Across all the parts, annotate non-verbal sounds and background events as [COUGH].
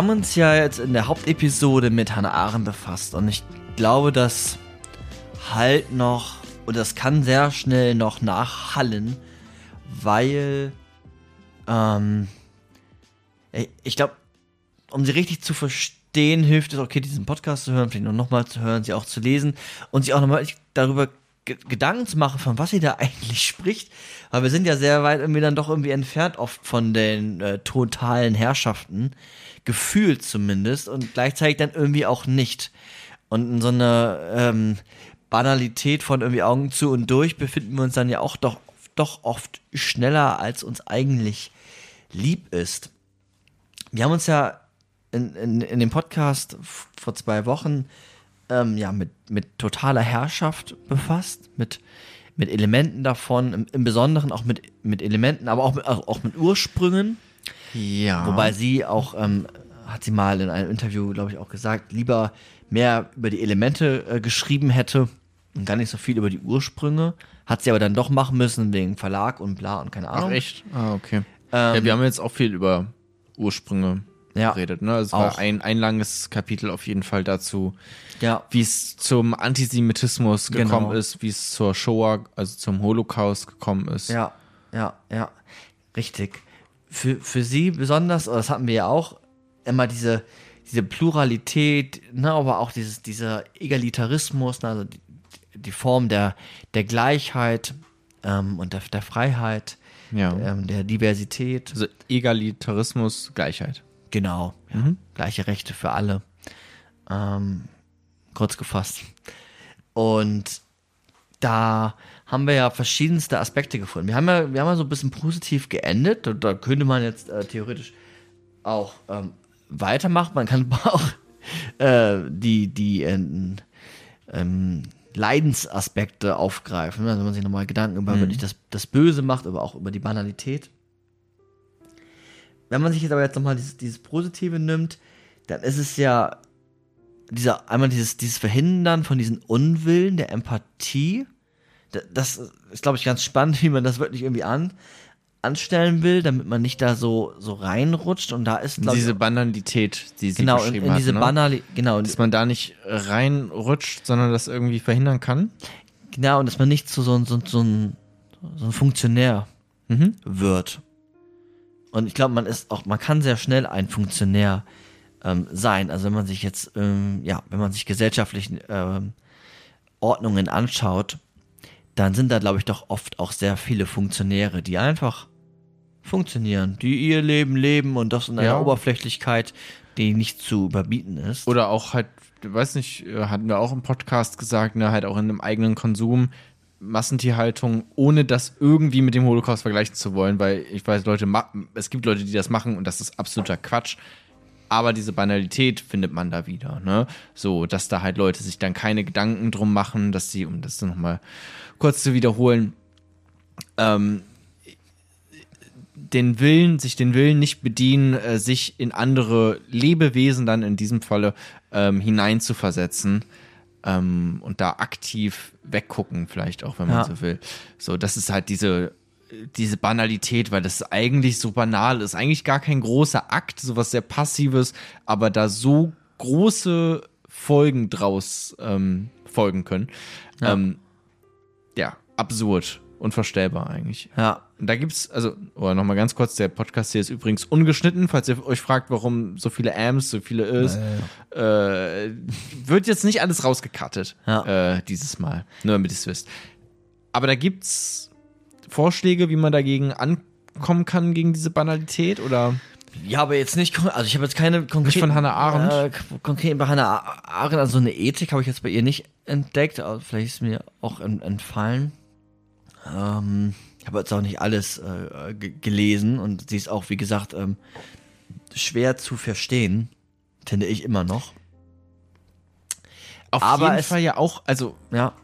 Haben uns ja jetzt in der Hauptepisode mit Hannah Arendt befasst und ich glaube, dass halt noch, und das kann sehr schnell noch nachhallen, weil, ähm, ich glaube, um sie richtig zu verstehen, hilft es, okay, diesen Podcast zu hören, vielleicht noch nochmal zu hören, sie auch zu lesen und sich auch nochmal darüber Gedanken zu machen, von was sie da [LAUGHS] eigentlich spricht, weil wir sind ja sehr weit irgendwie dann doch irgendwie entfernt oft von den äh, totalen Herrschaften, gefühlt zumindest und gleichzeitig dann irgendwie auch nicht. Und in so einer ähm, Banalität von irgendwie Augen zu und durch befinden wir uns dann ja auch doch, doch oft schneller, als uns eigentlich lieb ist. Wir haben uns ja in, in, in dem Podcast vor zwei Wochen ähm, ja, mit, mit totaler Herrschaft befasst, mit, mit Elementen davon, im, im Besonderen auch mit, mit Elementen, aber auch mit, auch mit Ursprüngen. Ja. Wobei sie auch, ähm, hat sie mal in einem Interview, glaube ich, auch gesagt, lieber mehr über die Elemente äh, geschrieben hätte und gar nicht so viel über die Ursprünge. Hat sie aber dann doch machen müssen wegen Verlag und bla und keine Ahnung. Ach echt? Ah, okay. Ähm, ja, wir haben jetzt auch viel über Ursprünge ja, geredet. Ne? Es war ein, ein langes Kapitel auf jeden Fall dazu, ja. wie es zum Antisemitismus gekommen genau. ist, wie es zur Shoah, also zum Holocaust gekommen ist. Ja, ja, ja, richtig. Für, für sie besonders, das hatten wir ja auch, immer diese, diese Pluralität, ne, aber auch dieses, dieser Egalitarismus, ne, also die, die Form der, der Gleichheit ähm, und der, der Freiheit, ja. ähm, der Diversität. Also Egalitarismus, Gleichheit. Genau. Mhm. Gleiche Rechte für alle. Ähm, kurz gefasst. Und da haben wir ja verschiedenste Aspekte gefunden. Wir haben ja, wir haben ja so ein bisschen positiv geendet. Und da könnte man jetzt äh, theoretisch auch ähm, weitermachen. Man kann [LAUGHS] auch äh, die, die äh, ähm, Leidensaspekte aufgreifen. Also wenn man sich nochmal Gedanken über mhm. wirklich das, das Böse macht, aber auch über die Banalität wenn man sich jetzt aber jetzt nochmal dieses, dieses Positive nimmt, dann ist es ja dieser, einmal dieses, dieses Verhindern von diesen Unwillen der Empathie. Das ist, glaube ich, ganz spannend, [LAUGHS] wie man das wirklich irgendwie an, anstellen will, damit man nicht da so, so reinrutscht. Und da ist, glaube Diese Banalität, die sie genau, beschrieben in, in diese hat. Ne? Banali genau. Dass man da nicht reinrutscht, sondern das irgendwie verhindern kann. Genau, und dass man nicht zu so, so, so, ein, so ein Funktionär mhm. wird. Und ich glaube, man ist auch, man kann sehr schnell ein Funktionär ähm, sein. Also wenn man sich jetzt, ähm, ja, wenn man sich gesellschaftlichen ähm, Ordnungen anschaut, dann sind da, glaube ich, doch oft auch sehr viele Funktionäre, die einfach funktionieren, die ihr Leben leben und das in einer ja. Oberflächlichkeit, die nicht zu überbieten ist. Oder auch halt, weiß nicht, äh, hatten wir auch im Podcast gesagt, ne, halt auch in einem eigenen Konsum, Massentierhaltung, ohne das irgendwie mit dem Holocaust vergleichen zu wollen, weil ich weiß, Leute, es gibt Leute, die das machen und das ist absoluter Quatsch. Aber diese Banalität findet man da wieder, ne? So, dass da halt Leute sich dann keine Gedanken drum machen, dass sie, um das nochmal kurz zu wiederholen, ähm, den Willen, sich den Willen nicht bedienen, äh, sich in andere Lebewesen dann in diesem Falle ähm, hineinzuversetzen ähm, und da aktiv weggucken, vielleicht auch, wenn man ja. so will. So, das ist halt diese, diese Banalität, weil das eigentlich so banal ist. Eigentlich gar kein großer Akt, sowas sehr Passives, aber da so große Folgen draus ähm, folgen können. Ja. Ähm, ja, absurd unvorstellbar eigentlich. Ja. Und da gibt's, also, oder nochmal ganz kurz, der Podcast hier ist übrigens ungeschnitten, falls ihr euch fragt, warum so viele Ams, so viele ist. Äh, wird jetzt nicht alles rausgekattet, ja. äh, dieses Mal. Nur damit ihr es wisst. Aber da gibt's Vorschläge, wie man dagegen ankommen kann, gegen diese Banalität, oder? Ja, aber jetzt nicht, also ich habe jetzt keine konkrete. Nicht von Hannah Arendt? Äh, konkret bei Hannah Arendt, also eine Ethik habe ich jetzt bei ihr nicht entdeckt, aber vielleicht ist mir auch entfallen. Ähm, ich habe jetzt auch nicht alles äh, gelesen und sie ist auch, wie gesagt, ähm, schwer zu verstehen, finde ich immer noch. Auf Aber jeden Fall ja auch, also ja.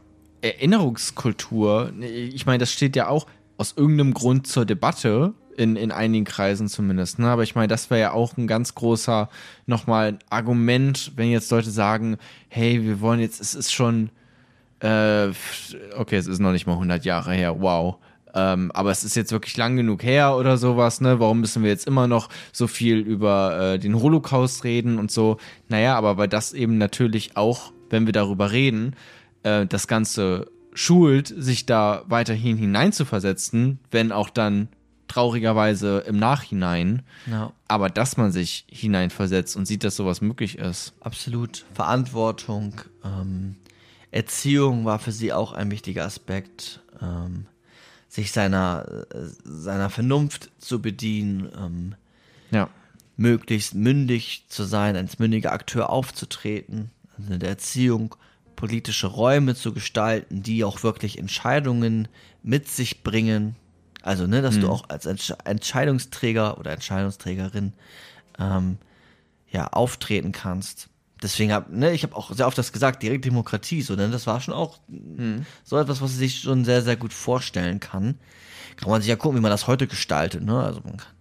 Erinnerungskultur, ich meine, das steht ja auch aus irgendeinem Grund zur Debatte, in, in einigen Kreisen zumindest. Ne? Aber ich meine, das wäre ja auch ein ganz großer nochmal Argument, wenn jetzt Leute sagen, hey, wir wollen jetzt, es ist schon äh, okay, es ist noch nicht mal 100 Jahre her, wow. Ähm, aber es ist jetzt wirklich lang genug her oder sowas, ne? Warum müssen wir jetzt immer noch so viel über äh, den Holocaust reden und so? Naja, aber weil das eben natürlich auch, wenn wir darüber reden, äh, das Ganze schult, sich da weiterhin hineinzuversetzen, wenn auch dann traurigerweise im Nachhinein. Ja. Aber dass man sich hineinversetzt und sieht, dass sowas möglich ist. Absolut. Verantwortung, ähm, Erziehung war für sie auch ein wichtiger Aspekt. Ähm, sich seiner, äh, seiner Vernunft zu bedienen, ähm, Ja. möglichst mündig zu sein, als mündiger Akteur aufzutreten, also in der Erziehung politische Räume zu gestalten, die auch wirklich Entscheidungen mit sich bringen. Also, ne, dass du auch als Entsch Entscheidungsträger oder Entscheidungsträgerin ähm, ja auftreten kannst. Deswegen hab, ne, ich habe auch sehr oft das gesagt, direkte Demokratie, so, denn das war schon auch so etwas, was sich schon sehr, sehr gut vorstellen kann. Kann man sich ja gucken, wie man das heute gestaltet, ne? Also man kann,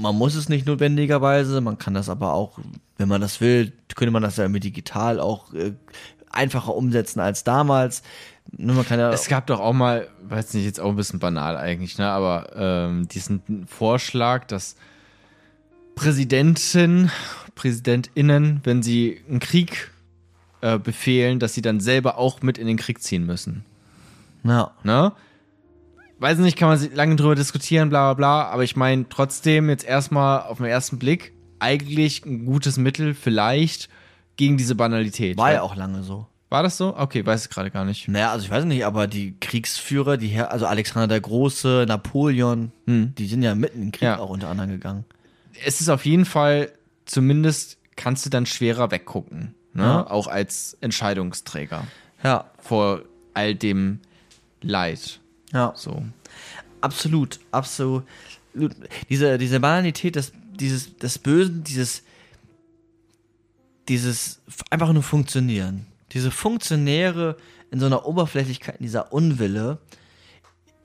man muss es nicht notwendigerweise, man kann das aber auch, wenn man das will, könnte man das ja mit digital auch äh, einfacher umsetzen als damals. Ne, man kann ja Es gab doch auch mal, weiß nicht, jetzt auch ein bisschen banal eigentlich, ne, aber ähm, diesen Vorschlag, dass Präsidenten, PräsidentInnen, wenn sie einen Krieg äh, befehlen, dass sie dann selber auch mit in den Krieg ziehen müssen. ja, Ne? Weiß nicht, kann man sich lange drüber diskutieren, bla bla bla, aber ich meine trotzdem jetzt erstmal auf den ersten Blick eigentlich ein gutes Mittel vielleicht gegen diese Banalität. war ja auch lange so. War das so? Okay, weiß ich gerade gar nicht. Naja, also ich weiß nicht, aber die Kriegsführer, die Her also Alexander der Große, Napoleon, die sind ja mitten in den Krieg Ja. auch unter anderem gegangen. Es ist auf jeden Fall, zumindest kannst du dann schwerer weggucken. Ne? Ja. Auch als Entscheidungsträger Ja, vor all dem Leid. ja. So. Absolut, absolut. Diese, diese Banalität des, dieses, des Bösen, dieses, dieses einfach nur Funktionieren. Diese Funktionäre in so einer Oberflächlichkeit, in dieser Unwille.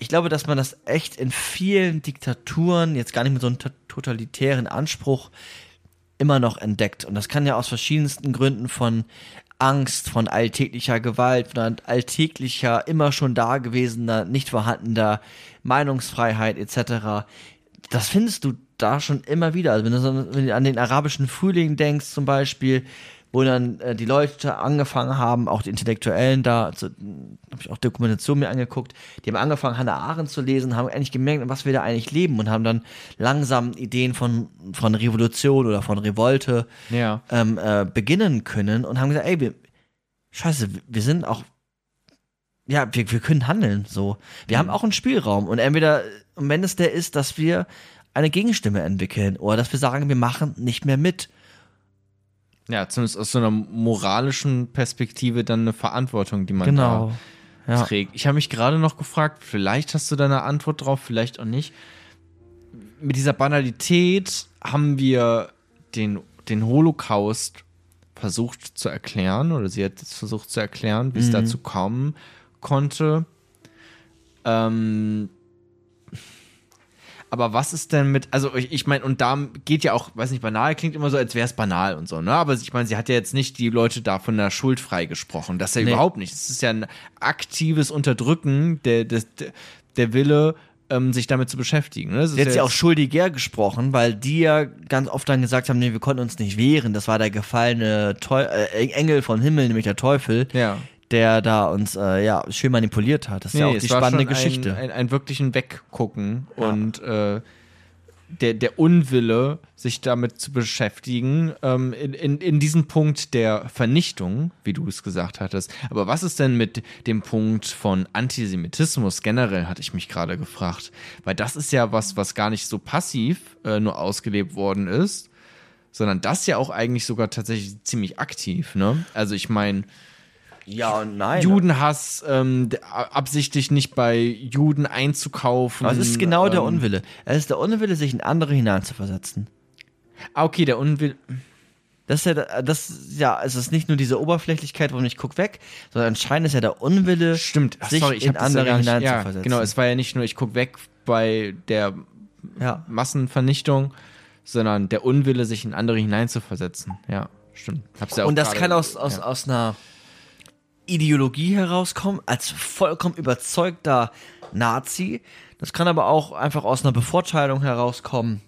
Ich glaube, dass man das echt in vielen Diktaturen, jetzt gar nicht mit so einem to- totalitären Anspruch, immer noch entdeckt. Und das kann ja aus verschiedensten Gründen von Angst, von alltäglicher Gewalt, von alltäglicher, immer schon dagewesener, nicht vorhandener Meinungsfreiheit etc. Das findest du da schon immer wieder. Also wenn du, so, wenn du an den arabischen Frühling denkst zum Beispiel, wo dann äh, die Leute angefangen haben, auch die Intellektuellen da, also, habe ich auch Dokumentation mir angeguckt, die haben angefangen, Hannah Arendt zu lesen, haben eigentlich gemerkt, was wir da eigentlich leben und haben dann langsam Ideen von, von Revolution oder von Revolte Ja. ähm, äh, beginnen können und haben gesagt, ey, wir, scheiße, wir sind auch, ja, wir, wir können handeln, so. Wir haben auch einen Spielraum und entweder, und wenn es der ist, dass wir eine Gegenstimme entwickeln oder dass wir sagen, wir machen nicht mehr mit. Ja, zumindest aus so einer moralischen Perspektive dann eine Verantwortung, die man Genau. da Ja. trägt. Ich habe mich gerade noch gefragt, vielleicht hast du da eine Antwort drauf, vielleicht auch nicht. Mit dieser Banalität haben wir den, den Holocaust versucht zu erklären, oder sie hat es versucht zu erklären, wie es dazu kommen konnte. Ähm, aber was ist denn mit, also ich, ich meine, und da geht ja auch, weiß nicht, banal klingt immer so, als wäre es banal und so, ne? Aber ich meine, sie hat ja jetzt nicht die Leute da von der Schuld freigesprochen. Das ist ja Nee. überhaupt nicht. Es ist ja ein aktives Unterdrücken der, des, der Wille, ähm, sich damit zu beschäftigen. Ne? Das Sie hat ja sie auch schuldiger gesprochen, weil die ja ganz oft dann gesagt haben, nee, wir konnten uns nicht wehren. Das war der gefallene Teu äh, Engel vom Himmel, nämlich der Teufel, Ja. Der da uns äh, ja schön manipuliert hat. Das ist ja auch die spannende Geschichte. Ein, ein, ein wirklichen Weggucken und äh, der, der Unwille, sich damit zu beschäftigen, ähm, in, in, in diesem Punkt der Vernichtung, wie du es gesagt hattest. Aber was ist denn mit dem Punkt von Antisemitismus generell, hatte ich mich gerade gefragt. Weil das ist ja was, was gar nicht so passiv äh, nur ausgelebt worden ist, sondern das ja auch eigentlich sogar tatsächlich ziemlich aktiv. Ne? Also ich meine, ja und nein. Judenhass, ähm, absichtlich nicht bei Juden einzukaufen. Aber es ist genau der ähm, Unwille. Es ist der Unwille, sich in andere hineinzuversetzen. Ah, okay, der Unwille. Das ist ja, das, ja, es ist nicht nur diese Oberflächlichkeit, wo ich guck weg, sondern anscheinend ist ja der Unwille, Stimmt, ach, sich sorry, ich in ja andere ja, hineinzuversetzen. genau, es war ja nicht nur, ich guck weg bei der ja. Massenvernichtung, sondern der Unwille, sich in andere hineinzuversetzen. Ja, stimmt. Hab's ja auch Und das kann aus, aus, aus einer Ideologie herauskommen, als vollkommen überzeugter Nazi. Das kann aber auch einfach aus einer Bevorteilung herauskommen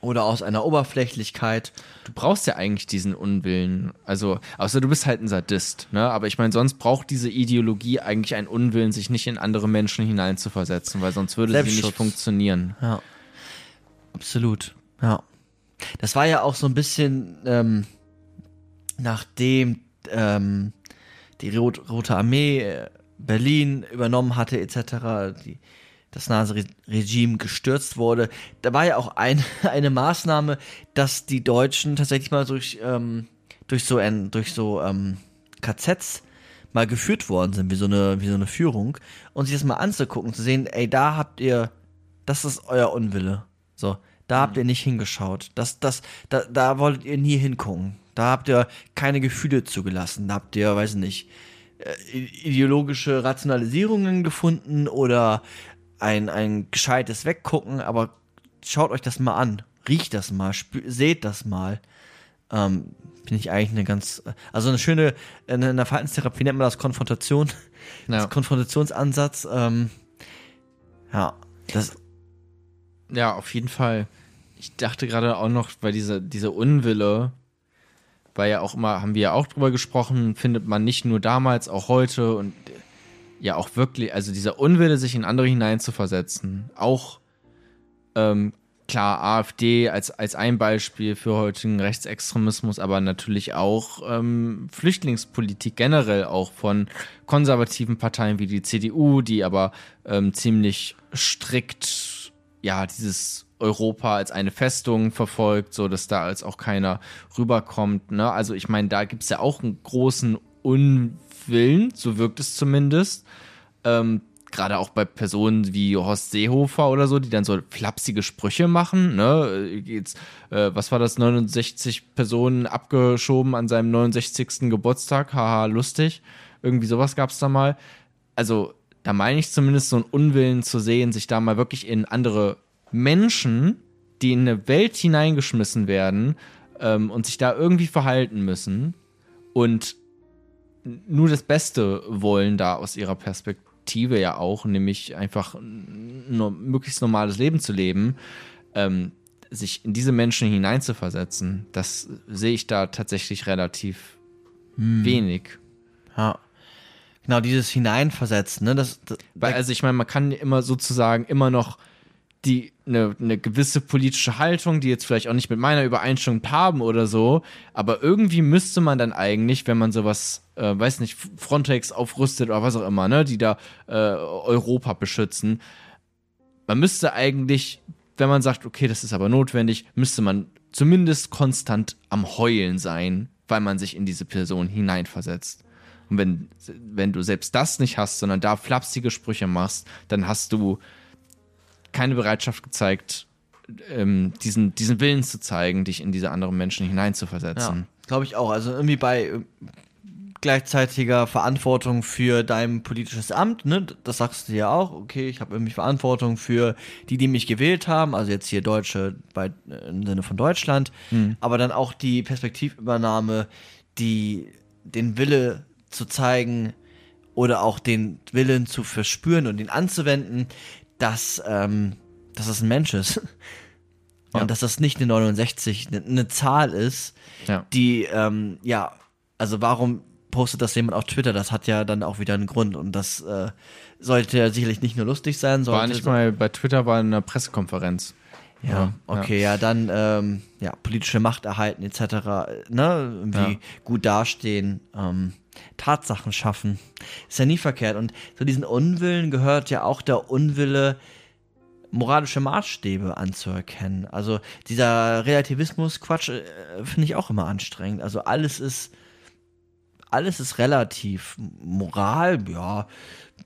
oder aus einer Oberflächlichkeit. Du brauchst ja eigentlich diesen Unwillen. Also, außer du bist halt ein Sadist, ne? Aber ich meine, sonst braucht diese Ideologie eigentlich einen Unwillen, sich nicht in andere Menschen hineinzuversetzen, weil sonst würde sie nicht funktionieren. Ja. Absolut. Ja. Das war ja auch so ein bisschen, ähm, nachdem ähm, die Rot Rote Armee äh, Berlin übernommen hatte, etc., die, das Nazi-Regime gestürzt wurde, da war ja auch ein, [LAUGHS] eine Maßnahme, dass die Deutschen tatsächlich mal durch, ähm, durch so, ein, durch so ähm, KZs mal geführt worden sind, wie so, eine, wie so eine Führung, und sich das mal anzugucken, zu sehen, ey, da habt ihr, das ist euer Unwille. So, da habt ihr nicht hingeschaut. Das, das, da, da wolltet ihr nie hingucken. Da habt ihr keine Gefühle zugelassen. Da habt ihr, weiß ich nicht, äh, ideologische Rationalisierungen gefunden oder ein, ein gescheites Weggucken, aber schaut euch das mal an. Riecht das mal, seht das mal. Ähm, Finde ich eigentlich eine ganz, also eine schöne, in der Verhaltenstherapie nennt man das Konfrontation, [LAUGHS] ja. das Konfrontationsansatz. Ähm, ja, das. Ja, auf jeden Fall. Ich dachte gerade auch noch, weil dieser, dieser Unwille, weil ja auch immer, haben wir ja auch drüber gesprochen, findet man nicht nur damals, auch heute und ja auch wirklich, also dieser Unwille, sich in andere hineinzuversetzen, auch ähm, klar AfD als, als ein Beispiel für heutigen Rechtsextremismus, aber natürlich auch ähm, Flüchtlingspolitik generell auch von konservativen Parteien wie die CDU, die aber ähm, ziemlich strikt ja dieses Europa als eine Festung verfolgt, so dass da als auch keiner rüberkommt. Ne? Also ich meine, da gibt es ja auch einen großen Unwillen, so wirkt es zumindest. Ähm, Gerade auch bei Personen wie Horst Seehofer oder so, die dann so flapsige Sprüche machen. Ne? Jetzt, äh, was war das? 69 Personen abgeschoben an seinem 69. Geburtstag. Haha, lustig. Irgendwie sowas gab es da mal. Also, da meine ich zumindest so einen Unwillen zu sehen, sich da mal wirklich in andere Menschen, die in eine Welt hineingeschmissen werden ähm, und sich da irgendwie verhalten müssen und nur das Beste wollen da aus ihrer Perspektive ja auch, nämlich einfach nur möglichst normales Leben zu leben, ähm, sich in diese Menschen hineinzuversetzen, das sehe ich da tatsächlich relativ hm. wenig. Ja. Genau, dieses Hineinversetzen, ne? Das, das Weil, also ich meine, man kann immer sozusagen immer noch die eine, eine gewisse politische Haltung, die jetzt vielleicht auch nicht mit meiner Übereinstimmung haben oder so, aber irgendwie müsste man dann eigentlich, wenn man sowas, äh, weiß nicht, Frontex aufrüstet oder was auch immer, ne, die da äh, Europa beschützen, man müsste eigentlich, wenn man sagt, okay, das ist aber notwendig, müsste man zumindest konstant am Heulen sein, weil man sich in diese Person hineinversetzt. Und wenn, wenn du selbst das nicht hast, sondern da flapsige Sprüche machst, dann hast du keine Bereitschaft gezeigt, ähm, diesen, diesen Willen zu zeigen, dich in diese anderen Menschen hineinzuversetzen. Ja, glaube ich auch. Also irgendwie bei äh, gleichzeitiger Verantwortung für dein politisches Amt, ne? Das sagst du ja auch, okay, ich habe irgendwie Verantwortung für die, die mich gewählt haben, also jetzt hier Deutsche bei, äh, im Sinne von Deutschland, mhm. aber dann auch die Perspektivübernahme, die den Wille zu zeigen oder auch den Willen zu verspüren und ihn anzuwenden, dass, ähm, dass das ein Mensch ist. Und ja. dass das nicht eine 69, eine, eine Zahl ist, ja. die, ähm, ja, also warum postet das jemand auf Twitter? Das hat ja dann auch wieder einen Grund und das äh, sollte ja sicherlich nicht nur lustig sein. War nicht mal bei Twitter, war eine Pressekonferenz. Ja, okay, ja, ja dann ähm, ja, politische Macht erhalten etc., ne, irgendwie ja. gut dastehen, ähm, Tatsachen schaffen. Ist ja nie verkehrt. Und zu diesen Unwillen gehört ja auch der Unwille, moralische Maßstäbe anzuerkennen. Also dieser Relativismus-Quatsch äh, finde ich auch immer anstrengend. Also alles ist alles ist relativ. Moral, ja,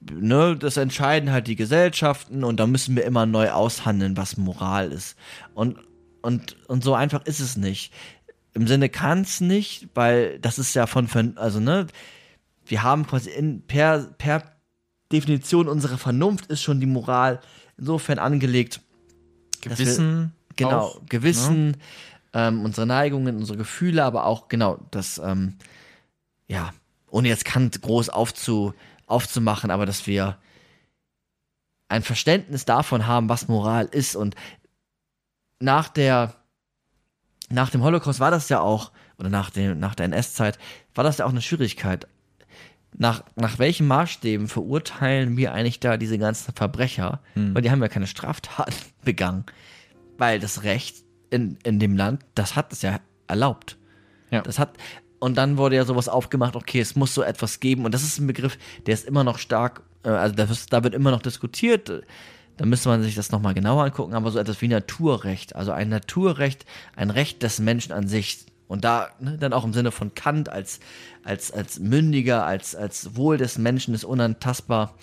ne, das entscheiden halt die Gesellschaften und da müssen wir immer neu aushandeln, was Moral ist. Und, und, und so einfach ist es nicht. Im Sinne kann es nicht, weil das ist ja von, also, ne, wir haben quasi in, per, per Definition unserer Vernunft ist schon die Moral insofern angelegt. Gewissen. Wir, genau, auch, Gewissen, ne? ähm, unsere Neigungen, unsere Gefühle, aber auch, genau, das, ähm, ja, ohne jetzt Kant groß aufzu, aufzumachen, aber dass wir ein Verständnis davon haben, was Moral ist. Und nach der, nach dem Holocaust war das ja auch, oder nach, dem, nach der NS-Zeit, war das ja auch eine Schwierigkeit. Nach, nach welchen Maßstäben verurteilen wir eigentlich da diese ganzen Verbrecher? Hm. Weil die haben ja keine Straftaten [LAUGHS] begangen. Weil das Recht in, in dem Land, das hat es ja erlaubt. Ja. Das hat, und dann wurde ja sowas aufgemacht, okay, es muss so etwas geben. Und das ist ein Begriff, der ist immer noch stark, äh, also da, ist- da wird immer noch diskutiert. Da müsste man sich das nochmal genauer angucken, aber so etwas wie Naturrecht, also ein Naturrecht, ein Recht des Menschen an sich. Und da ne, dann auch im Sinne von Kant als, als, als mündiger, als, als Wohl des Menschen ist unantastbar.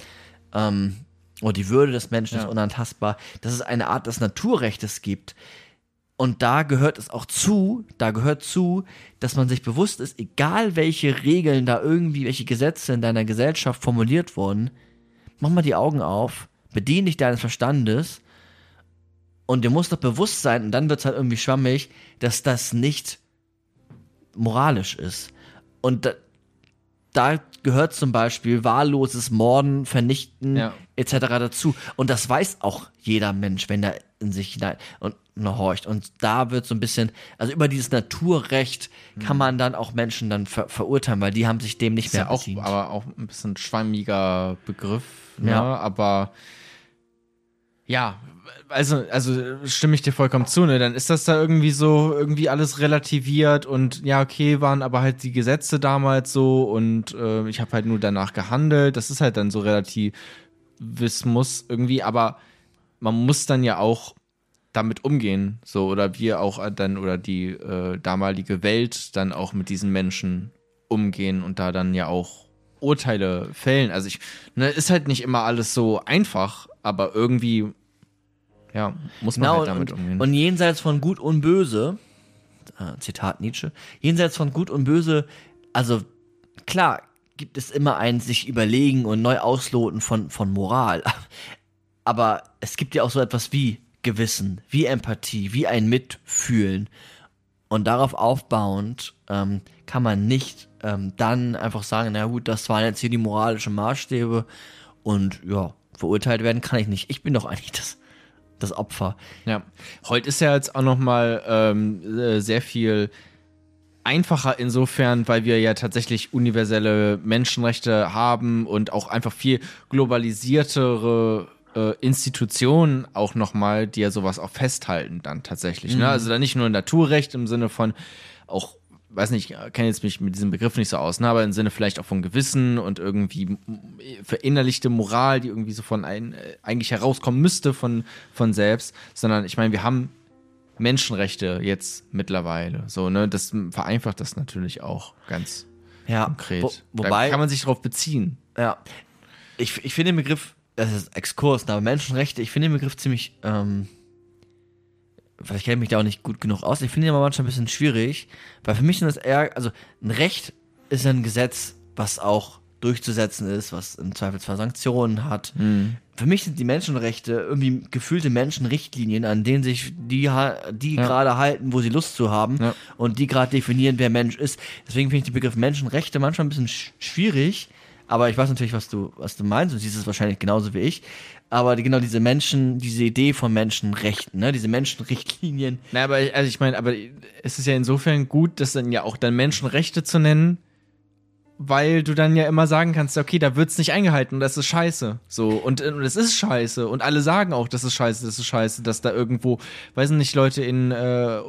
Ähm, oder die Würde des Menschen Ja. ist unantastbar. Dass es eine Art des Naturrechtes gibt. Und da gehört es auch zu, da gehört zu, dass man sich bewusst ist, egal welche Regeln da irgendwie, welche Gesetze in deiner Gesellschaft formuliert wurden, mach mal die Augen auf, bediene dich deines Verstandes und dir muss doch bewusst sein, und dann wird es halt irgendwie schwammig, dass das nicht moralisch ist. Und da, da gehört zum Beispiel wahlloses Morden, Vernichten Ja. etc. dazu. Und das weiß auch jeder Mensch, wenn er in sich hinein und horcht. Und da wird so ein bisschen, also über dieses Naturrecht kann man dann auch Menschen dann ver verurteilen, weil die haben sich dem nicht Ist mehr ja auch, bedient. aber auch ein bisschen schwammiger Begriff, ne? Ja. Aber ja, also, also stimme ich dir vollkommen zu, ne? Dann ist das da irgendwie so, irgendwie alles relativiert und ja, okay, waren aber halt die Gesetze damals so und äh, ich habe halt nur danach gehandelt. Das ist halt dann so Relativismus irgendwie, aber man muss dann ja auch damit umgehen, so oder wir auch dann oder die äh, damalige Welt dann auch mit diesen Menschen umgehen und da dann ja auch Urteile fällen. Also ich, ne, ist halt nicht immer alles so einfach, aber irgendwie, ja, muss man Genau, halt damit und, umgehen. und jenseits von Gut und Böse, äh, Zitat Nietzsche, jenseits von Gut und Böse, also klar gibt es immer ein sich überlegen und neu ausloten von, von Moral. [LAUGHS] Aber es gibt ja auch so etwas wie Gewissen, wie Empathie, wie ein Mitfühlen. Und darauf aufbauend ähm, kann man nicht ähm, dann einfach sagen, na gut, das waren jetzt hier die moralischen Maßstäbe und ja, verurteilt werden kann ich nicht. Ich bin doch eigentlich das, das Opfer. Ja, heute ist ja jetzt auch noch mal ähm, äh, sehr viel einfacher insofern, weil wir ja tatsächlich universelle Menschenrechte haben und auch einfach viel globalisiertere äh, Institutionen auch noch mal, die ja sowas auch festhalten dann tatsächlich. Ne? Also da nicht nur Naturrecht im Sinne von auch weiß nicht, ich kenne jetzt mich mit diesem Begriff nicht so aus, ne, aber im Sinne vielleicht auch von Gewissen und irgendwie verinnerlichte Moral, die irgendwie so von ein, äh, eigentlich herauskommen müsste von, von selbst, sondern ich meine, wir haben Menschenrechte jetzt mittlerweile. So, ne, das vereinfacht das natürlich auch ganz Ja, konkret. Wo, wobei, da kann man sich drauf beziehen. ja, ich, ich finde den Begriff, das ist Exkurs, aber Menschenrechte, ich finde den Begriff ziemlich, ähm, vielleicht kenne ich mich da auch nicht gut genug aus, ich finde den aber manchmal ein bisschen schwierig, weil für mich sind das eher, also ein Recht ist ein Gesetz, was auch durchzusetzen ist, was im Zweifelsfall Sanktionen hat. Für mich sind die Menschenrechte irgendwie gefühlte Menschenrichtlinien, an denen sich die, die Ja. gerade halten, wo sie Lust zu haben Ja. und die gerade definieren, wer Mensch ist. Deswegen finde ich den Begriff Menschenrechte manchmal ein bisschen sch schwierig, aber ich weiß natürlich, was du, was du meinst und siehst es wahrscheinlich genauso wie ich. Aber genau diese Menschen, diese Idee von Menschenrechten, ne, diese Menschenrichtlinien, Na, aber also ich meine, aber es ist ja insofern gut, das dann ja auch dann Menschenrechte zu nennen, weil du dann ja immer sagen kannst, okay, da wird's nicht eingehalten und das ist scheiße. So, und, und es ist scheiße. Und alle sagen auch, das ist scheiße, das ist scheiße, dass da irgendwo, weiß nicht, Leute in äh,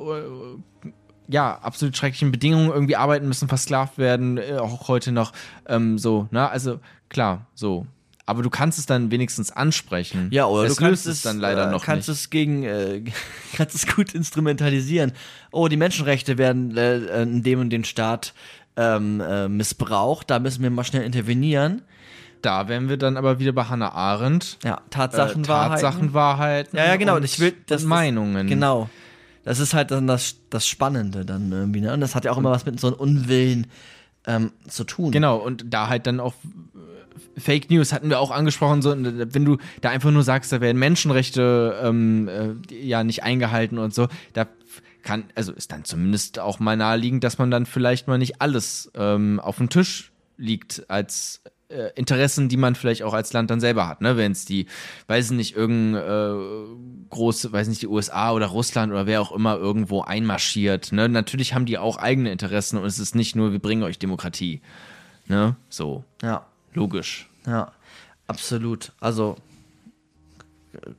ja, absolut schrecklichen Bedingungen irgendwie arbeiten müssen, versklavt werden, äh, auch heute noch. Ähm, so, ne? Also klar, so. Aber du kannst es dann wenigstens ansprechen. Ja, oder es du kannst es dann leider äh, noch kannst nicht. es gegen, äh, [LAUGHS] kannst es gut instrumentalisieren. Oh, die Menschenrechte werden äh, in dem und den Staat ähm, äh, missbraucht, da müssen wir mal schnell intervenieren. Da wären wir dann aber wieder bei Hannah Arendt. Ja, Äh, Tatsachenwahrheiten. Tatsachenwahrheiten. Ja, ja, genau. Und, ich will, das, und Meinungen. Das, genau. Das ist halt dann das, das Spannende dann irgendwie, ne? Und das hat ja auch immer was mit so einem Unwillen ähm, zu tun. Genau, und da halt dann auch Fake News hatten wir auch angesprochen, so, wenn du da einfach nur sagst, da werden Menschenrechte ähm, äh, ja nicht eingehalten und so, da kann, also ist dann zumindest auch mal naheliegend, dass man dann vielleicht mal nicht alles ähm, auf dem Tisch liegt als äh, Interessen, die man vielleicht auch als Land dann selber hat, ne? Wenn es die, weiß ich nicht, irgendein äh, große, weiß nicht, die USA oder Russland oder wer auch immer irgendwo einmarschiert, ne? Natürlich haben die auch eigene Interessen und es ist nicht nur, wir bringen euch Demokratie. Ne? So. Ja. Logisch. Ja, absolut. Also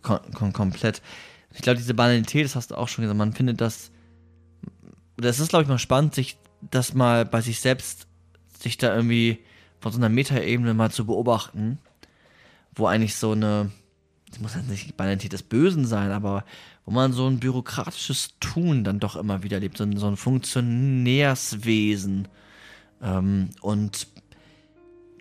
kom kom komplett. Ich glaube, diese Banalität, das hast du auch schon gesagt, man findet das. Das ist, glaube ich, mal spannend, sich das mal bei sich selbst, sich da irgendwie von so einer Metaebene mal zu beobachten, wo eigentlich so eine, das muss ja nicht die Banalität des Bösen sein, aber wo man so ein bürokratisches Tun dann doch immer wieder lebt, so ein, so ein Funktionärswesen. Ähm, und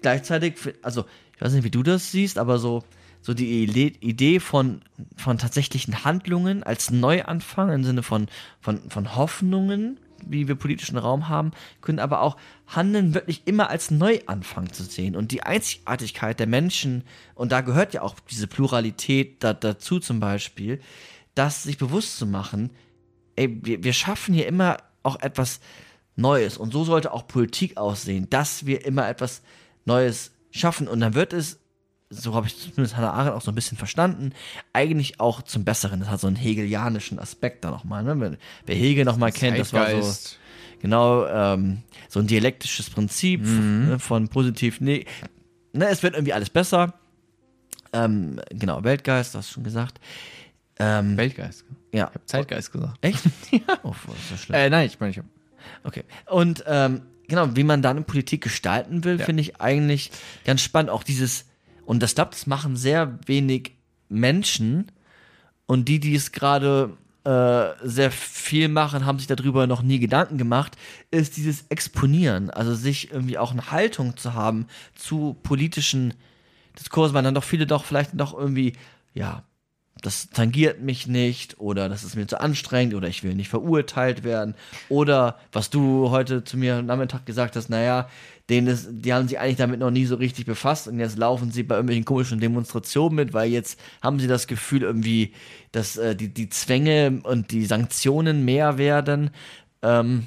gleichzeitig, also ich weiß nicht, wie du das siehst, aber so, so die Idee von, von tatsächlichen Handlungen als Neuanfang im Sinne von, von, von Hoffnungen, wie wir politischen Raum haben, können aber auch Handeln wirklich immer als Neuanfang zu sehen. Und die Einzigartigkeit der Menschen, und da gehört ja auch diese Pluralität da, dazu zum Beispiel, das sich bewusst zu machen, ey, wir, wir schaffen hier immer auch etwas Neues. Und so sollte auch Politik aussehen, dass wir immer etwas Neues schaffen. Und dann wird es, so habe ich zumindest Hannah Arendt auch so ein bisschen verstanden, eigentlich auch zum Besseren. Das hat so einen hegelianischen Aspekt da nochmal. Ne? Wer Hegel nochmal kennt, das war so genau ähm, so ein dialektisches Prinzip mhm. ne, von positiv, nee, ne, es wird irgendwie alles besser. Ähm, genau, Weltgeist, hast du schon gesagt. Ähm, Weltgeist. Ja. Ich habe Zeitgeist gesagt. Echt? [LAUGHS] ja. Oh, das ist so schlimm. Äh, nein, ich meine, ich habe. Okay. Und ähm, genau, wie man dann Politik gestalten will, ja. finde ich eigentlich ganz spannend. Auch dieses, und das glaube, das machen sehr wenig Menschen. Und die, die es gerade äh, sehr viel machen, haben sich darüber noch nie Gedanken gemacht, ist dieses Exponieren. Also sich irgendwie auch eine Haltung zu haben zu politischen Diskursen, weil dann doch viele doch vielleicht doch irgendwie, ja, das tangiert mich nicht oder das ist mir zu anstrengend oder ich will nicht verurteilt werden oder was du heute zu mir am Nachmittag gesagt hast, naja, denen ist, die haben sich eigentlich damit noch nie so richtig befasst und jetzt laufen sie bei irgendwelchen komischen Demonstrationen mit, weil jetzt haben sie das Gefühl irgendwie, dass äh, die, die Zwänge und die Sanktionen mehr werden. Ähm,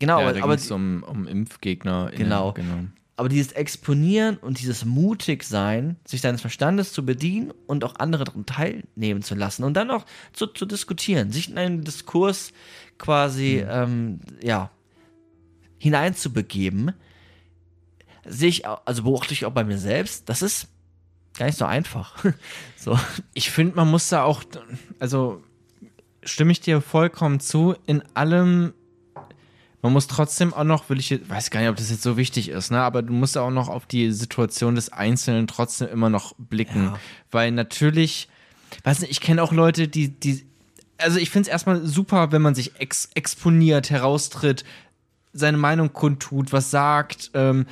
genau, ja, da aber um, um Impfgegner. Genau. genau. Aber dieses Exponieren und dieses Mutigsein, sich seines Verstandes zu bedienen und auch andere daran teilnehmen zu lassen und dann auch zu, zu diskutieren, sich in einen Diskurs quasi, mhm. ähm, ja, hineinzubegeben, sehe ich, also beobachte ich auch bei mir selbst, das ist gar nicht so einfach. [LAUGHS] so. Ich finde, man muss da auch, also stimme ich dir vollkommen zu, in allem man muss trotzdem auch noch, will ich, weiß gar nicht, ob das jetzt so wichtig ist, ne, aber du musst auch noch auf die Situation des Einzelnen trotzdem immer noch blicken, ja. weil natürlich, weiß nicht, ich kenne auch Leute, die, die, also ich finde es erstmal super, wenn man sich ex exponiert, heraustritt, seine Meinung kundtut, was sagt, ähm,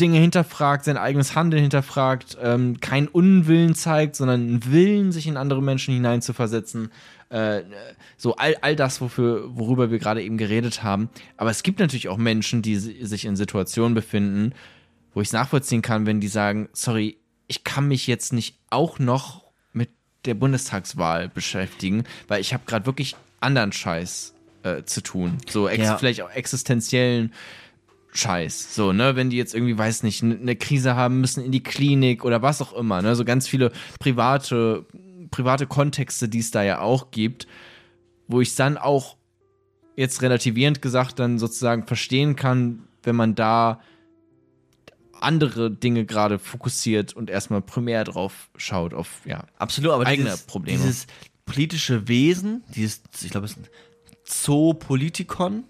Dinge hinterfragt, sein eigenes Handeln hinterfragt, ähm, keinen Unwillen zeigt, sondern einen Willen, sich in andere Menschen hineinzuversetzen. Äh, so all, all das, wofür, worüber wir gerade eben geredet haben. Aber es gibt natürlich auch Menschen, die sich in Situationen befinden, wo ich es nachvollziehen kann, wenn die sagen, sorry, ich kann mich jetzt nicht auch noch mit der Bundestagswahl beschäftigen, weil ich habe gerade wirklich anderen Scheiß äh, zu tun. So ja. vielleicht auch existenziellen Scheiß. So, ne, wenn die jetzt irgendwie, weiß nicht, eine Krise haben müssen in die Klinik oder was auch immer, ne, so ganz viele private, private Kontexte, die es da ja auch gibt, wo ich dann auch jetzt relativierend gesagt dann sozusagen verstehen kann, wenn man da andere Dinge gerade fokussiert und erstmal primär drauf schaut, auf ja, absolut, aber eigene dieses, Probleme. Dieses politische Wesen, dieses, ich glaube, es ist ein Zoopolitikon,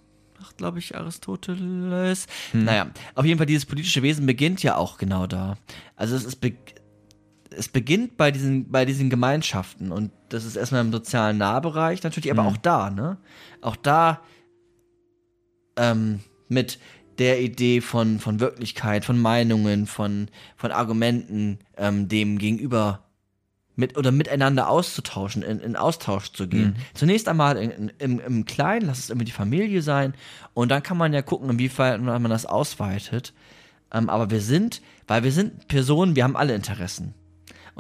glaube ich, Aristoteles. Hm. Naja, auf jeden Fall, dieses politische Wesen beginnt ja auch genau da. Also es ist es beginnt bei diesen, bei diesen Gemeinschaften und das ist erstmal im sozialen Nahbereich natürlich, aber hm. auch da, ne? Auch da ähm, mit der Idee von, von Wirklichkeit, von Meinungen, von, von Argumenten ähm, dem gegenüber mit oder miteinander auszutauschen, in, in Austausch zu gehen. Mhm. Zunächst einmal in, in, im, im Kleinen, lass es irgendwie die Familie sein und dann kann man ja gucken, inwiefern man das ausweitet. Ähm, aber wir sind, weil wir sind Personen, wir haben alle Interessen.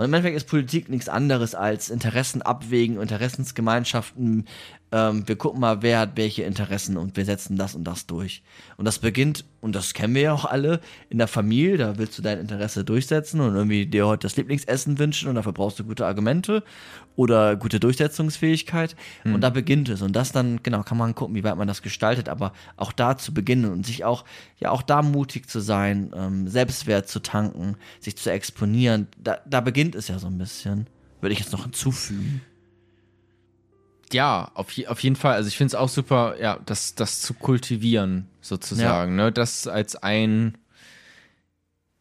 Und im Endeffekt ist Politik nichts anderes als Interessen abwägen, Interessensgemeinschaften ähm, wir gucken mal, wer hat welche Interessen und wir setzen das und das durch. Und das beginnt, und das kennen wir ja auch alle, in der Familie, da willst du dein Interesse durchsetzen und irgendwie dir heute das Lieblingsessen wünschen und dafür brauchst du gute Argumente oder gute Durchsetzungsfähigkeit. Hm. Und da beginnt es. Und das dann, genau, kann man gucken, wie weit man das gestaltet, aber auch da zu beginnen und sich auch, ja, auch da mutig zu sein, ähm, Selbstwert zu tanken, sich zu exponieren, da, da beginnt es ja so ein bisschen. Würde ich jetzt noch hinzufügen. Ja, auf, je, auf jeden Fall. Also ich finde es auch super, ja, das, das zu kultivieren, sozusagen. Ne? Das als ein,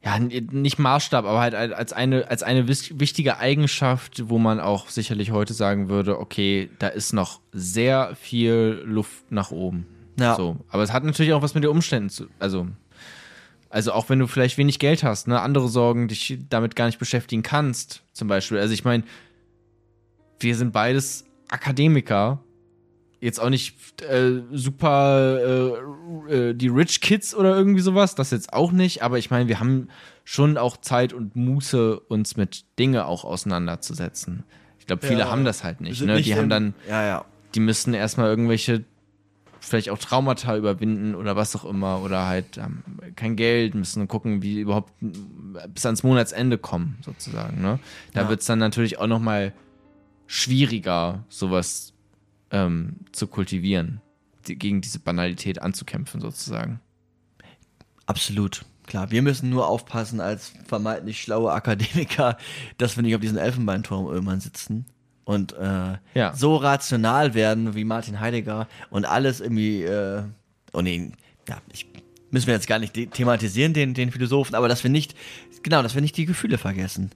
ja, nicht Maßstab, aber halt als eine, als eine wichtige Eigenschaft, wo man auch sicherlich heute sagen würde, okay, da ist noch sehr viel Luft nach oben. Ja. So. Aber es hat natürlich auch was mit den Umständen zu, also, also auch wenn du vielleicht wenig Geld hast, ne, andere Sorgen dich damit gar nicht beschäftigen kannst, zum Beispiel. Also ich meine, wir sind beides Akademiker. Jetzt auch nicht äh, super äh, äh, die Rich Kids oder irgendwie sowas, das jetzt auch nicht, aber ich meine, wir haben schon auch Zeit und Muße, uns mit Dinge auch auseinanderzusetzen. Ich glaube, viele Ja. haben das halt nicht. Ne? nicht Die haben dann, Ja, ja. die müssen erstmal irgendwelche vielleicht auch Traumata überwinden oder was auch immer oder halt ähm, kein Geld, müssen gucken, wie überhaupt bis ans Monatsende kommen, sozusagen. Ne? Da Ja. wird es dann natürlich auch nochmal schwieriger, sowas ähm, zu kultivieren, die, gegen diese Banalität anzukämpfen, sozusagen. Absolut. Klar, wir müssen nur aufpassen als vermeintlich schlaue Akademiker, [LAUGHS] dass wir nicht auf diesem Elfenbeinturm irgendwann sitzen und äh, Ja. so rational werden wie Martin Heidegger und alles irgendwie, äh, oh nee, ja, ich, müssen wir jetzt gar nicht thematisieren, den, den Philosophen, aber dass wir nicht, genau, dass wir nicht die Gefühle vergessen.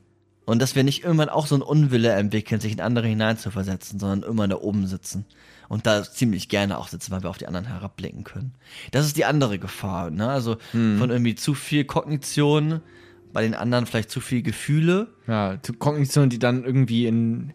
Und dass wir nicht irgendwann auch so einen Unwille entwickeln, sich in andere hineinzuversetzen, sondern immer da oben sitzen. Und da ziemlich gerne auch sitzen, weil wir auf die anderen herabblicken können. Das ist die andere Gefahr, ne? Also von irgendwie zu viel Kognition, bei den anderen vielleicht zu viel Gefühle. Ja, die Kognition, die dann irgendwie in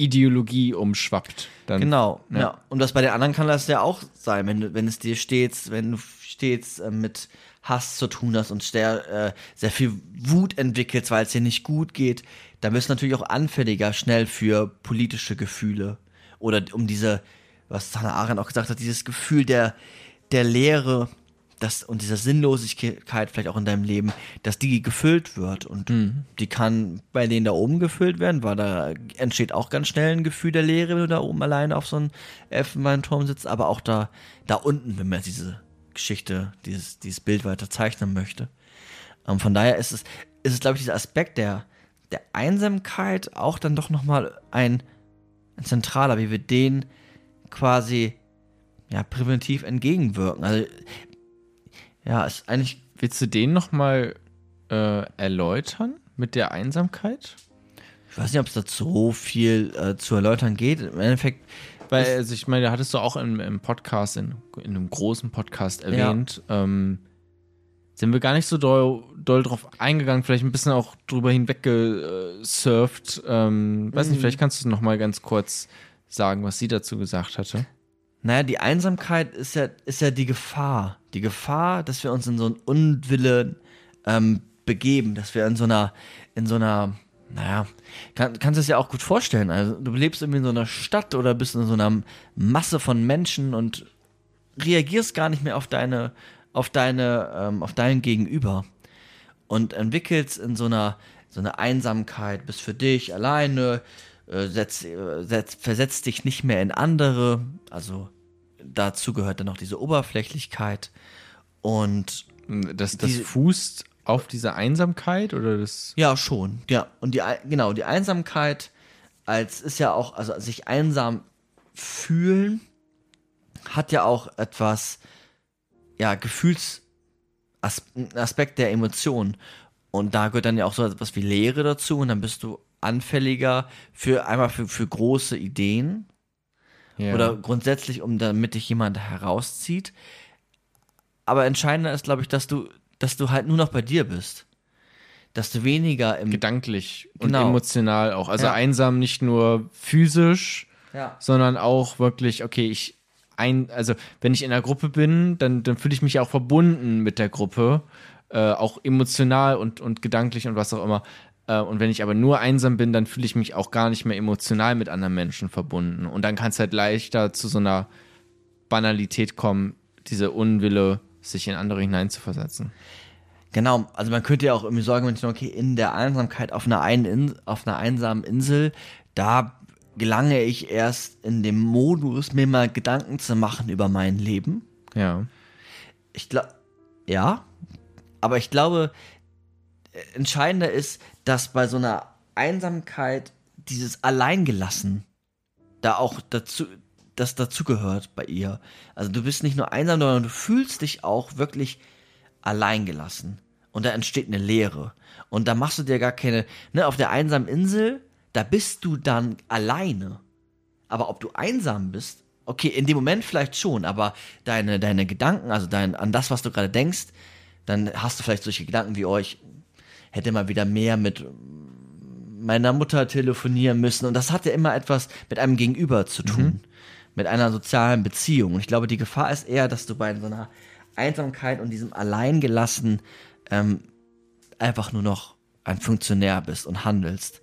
Ideologie umschwappt. Dann, Genau, Ja. ja. Und das bei den anderen kann das ja auch sein, wenn, du, wenn es dir stets, wenn du stets äh, mit Hass zu tun hast und sehr, äh, sehr viel Wut entwickelst, weil es dir nicht gut geht, dann bist du natürlich auch anfälliger schnell für politische Gefühle. Oder um diese, was Hannah Arendt auch gesagt hat, dieses Gefühl der, der Leere das, und dieser Sinnlosigkeit vielleicht auch in deinem Leben, dass die gefüllt wird. Und die kann bei denen da oben gefüllt werden, weil da entsteht auch ganz schnell ein Gefühl der Leere, wenn du da oben alleine auf so einem Elfenbeinturm sitzt, aber auch da, da unten, wenn man diese Geschichte, dieses, dieses Bild weiter zeichnen möchte. Ähm, von daher ist es, ist es, glaube ich, dieser Aspekt der, der Einsamkeit auch dann doch nochmal ein, ein zentraler, wie wir den quasi ja, präventiv entgegenwirken. Also, ja, ist eigentlich, Willst du den nochmal äh, erläutern mit der Einsamkeit? ich weiß nicht, ob es da so viel äh, zu erläutern geht. Im Endeffekt, Weil, also ich meine, da hattest du auch im, im Podcast, in, in einem großen Podcast erwähnt, ähm, sind wir gar nicht so doll, doll drauf eingegangen, vielleicht ein bisschen auch drüber hinweggesurft. Ähm, weiß nicht, Mhm. vielleicht kannst du noch mal ganz kurz sagen, was sie dazu gesagt hatte. naja, die Einsamkeit ist ja, ist ja die Gefahr. Die Gefahr, dass wir uns in so einen Unwille ähm, begeben, dass wir in so einer, in so einer, naja, kann, kannst du es ja auch gut vorstellen. Also du lebst irgendwie in so einer Stadt oder bist in so einer Masse von Menschen und reagierst gar nicht mehr auf deine, auf deine, ähm, auf dein Gegenüber und entwickelst in so einer, so einer Einsamkeit, bist für dich alleine, äh, setz, äh, setz, versetzt dich nicht mehr in andere, also dazu gehört dann noch diese Oberflächlichkeit und Das, das Diese- fußt auf diese Einsamkeit oder das. Ja, schon. Ja, und die genau, die Einsamkeit als ist ja auch, also sich einsam fühlen hat ja auch etwas ja, Gefühls Aspekt der Emotionen und da gehört dann ja auch so etwas wie Leere dazu und dann bist du anfälliger für einmal für, für große Ideen Ja. oder grundsätzlich, um damit dich jemand herauszieht. Aber entscheidender ist, glaube ich, dass du, dass du halt nur noch bei dir bist. Dass du weniger im gedanklich und Genau. emotional auch. Also Ja. einsam nicht nur physisch, Ja. sondern auch wirklich, okay, ich ein, also wenn ich in einer Gruppe bin, dann, dann fühle ich mich auch verbunden mit der Gruppe, äh, auch emotional und, und gedanklich und was auch immer. Äh, und wenn ich aber nur einsam bin, dann fühle ich mich auch gar nicht mehr emotional mit anderen Menschen verbunden. Und dann kann es halt leichter zu so einer Banalität kommen, diese Unwille, sich in andere hineinzuversetzen. Genau, also man könnte ja auch irgendwie sagen, okay, in der Einsamkeit auf einer, ein auf einer einsamen Insel, da gelange ich erst in dem Modus, mir mal Gedanken zu machen über mein Leben. Ja. Ich glaube, ja, aber ich glaube, entscheidender ist, dass bei so einer Einsamkeit dieses Alleingelassen da auch dazu, das dazugehört bei ihr. Also du bist nicht nur einsam, sondern du fühlst dich auch wirklich alleingelassen. Und da entsteht eine Leere. Und da machst du dir gar keine, ne, auf der einsamen Insel, da bist du dann alleine. Aber ob du einsam bist, okay, in dem Moment vielleicht schon, aber deine, deine Gedanken, also dein, an das, was du gerade denkst, dann hast du vielleicht solche Gedanken wie euch, hätte mal wieder mehr mit meiner Mutter telefonieren müssen. Und das hat ja immer etwas mit einem Gegenüber zu tun. Mhm. Mit einer sozialen Beziehung. Und ich glaube, die Gefahr ist eher, dass du bei so einer Einsamkeit und diesem Alleingelassen ähm, einfach nur noch ein Funktionär bist und handelst.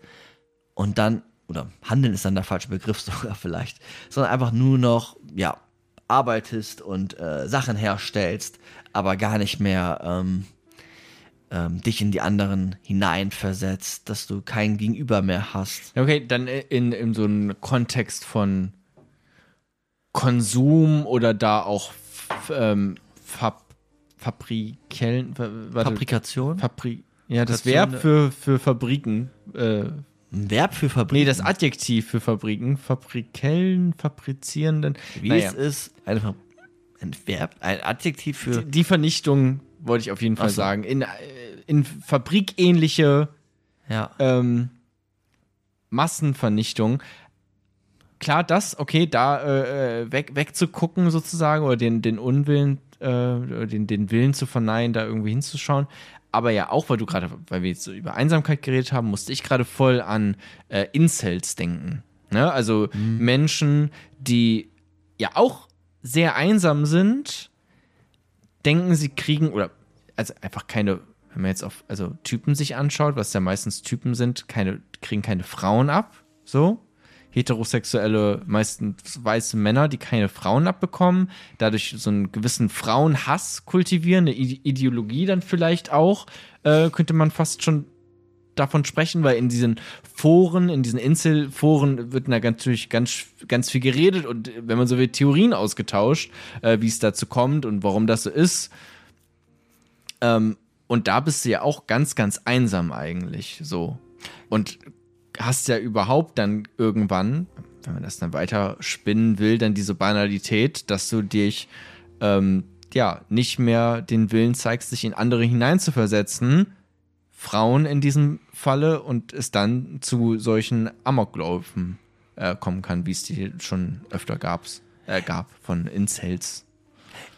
Und dann, oder handeln ist dann der falsche Begriff [LAUGHS] sogar vielleicht, sondern einfach nur noch, ja, arbeitest und äh, Sachen herstellst, aber gar nicht mehr ähm, ähm, dich in die anderen hineinversetzt, dass du kein Gegenüber mehr hast. Okay, dann in, in so einem Kontext von Konsum oder da auch ähm, Fab Fabrikellen. Fabrikation? Fabri ja, das Verb für, für Fabriken. Äh, ein Verb für Fabriken? Nee, das Adjektiv für Fabriken. Fabrikellen, fabrizierenden. Wie naja. es ist, ein, ein Verb, ein Adjektiv für. Die, die Vernichtung wollte ich auf jeden Fall so. sagen. In, in fabrikähnliche ja. ähm, Massenvernichtung. Klar, das, okay, da äh, äh, weg, wegzugucken sozusagen oder den, den Unwillen, äh, den, den Willen zu verneinen, da irgendwie hinzuschauen. Aber ja auch, weil du gerade, weil wir jetzt so über Einsamkeit geredet haben, musste ich gerade voll an äh, Incels denken. Ne? Also mhm. Menschen, die ja auch sehr einsam sind, denken, sie kriegen, oder also einfach keine, wenn man jetzt auf also Typen sich anschaut, was ja meistens Typen sind, keine, kriegen keine Frauen ab, so. Heterosexuelle, meistens weiße Männer, die keine Frauen abbekommen, dadurch so einen gewissen Frauenhass kultivieren, eine Ideologie dann vielleicht auch, äh, könnte man fast schon davon sprechen, weil in diesen Foren, in diesen Inselforen wird natürlich ganz, ganz viel geredet und wenn man so will, Theorien ausgetauscht, äh, wie es dazu kommt und warum das so ist. Ähm, und da bist du ja auch ganz, ganz einsam eigentlich so. Und hast ja überhaupt dann irgendwann, wenn man das dann weiter spinnen will, dann diese Banalität, dass du dich ähm, ja nicht mehr den Willen zeigst, sich in andere hineinzuversetzen, Frauen in diesem Falle und es dann zu solchen Amokläufen äh, kommen kann, wie es die schon öfter gab's, äh, gab von Incels.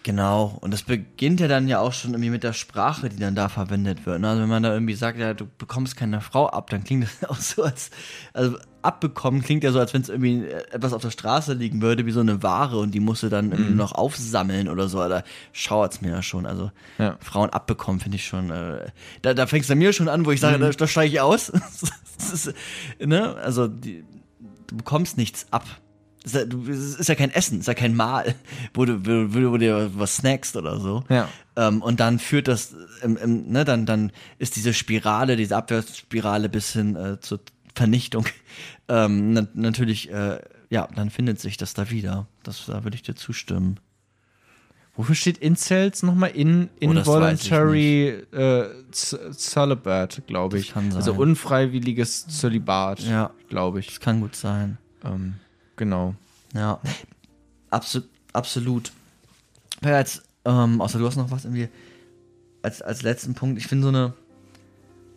Genau, und das beginnt ja dann ja auch schon irgendwie mit der Sprache, die dann da verwendet wird. Ne? Also wenn man da irgendwie sagt, ja, du bekommst keine Frau ab, dann klingt das [LAUGHS] auch so, als, also abbekommen klingt ja so, als wenn es irgendwie etwas auf der Straße liegen würde, wie so eine Ware und die musst du dann irgendwie mhm. noch aufsammeln oder so. Da schauert es mir ja schon. Also ja. Frauen abbekommen finde ich schon, äh, da, da fängt es bei mir schon an, wo ich sage, mhm. da, da steige ich aus. [LAUGHS] ist, ne? Also die, du bekommst nichts ab. Es ist ja kein Essen, es ist ja kein Mahl, wo du, wo, wo, du was snackst oder so. Ja. Ähm, und dann führt das, ähm, ähm, ne, dann, dann ist diese Spirale, diese Abwärtsspirale bis hin äh, zur Vernichtung. [LAUGHS] Ähm, na, natürlich, äh, ja, dann findet sich das da wieder. Das, da würde ich dir zustimmen. Wofür steht Incels nochmal? In, oh, involuntary oh, äh, Celibate, glaube ich. Also unfreiwilliges Zölibat, ja, glaube ich. Das kann gut sein. Ähm, Genau. Ja, Absu absolut. Jetzt, ähm, außer du hast noch was irgendwie als, als letzten Punkt. Ich finde so eine,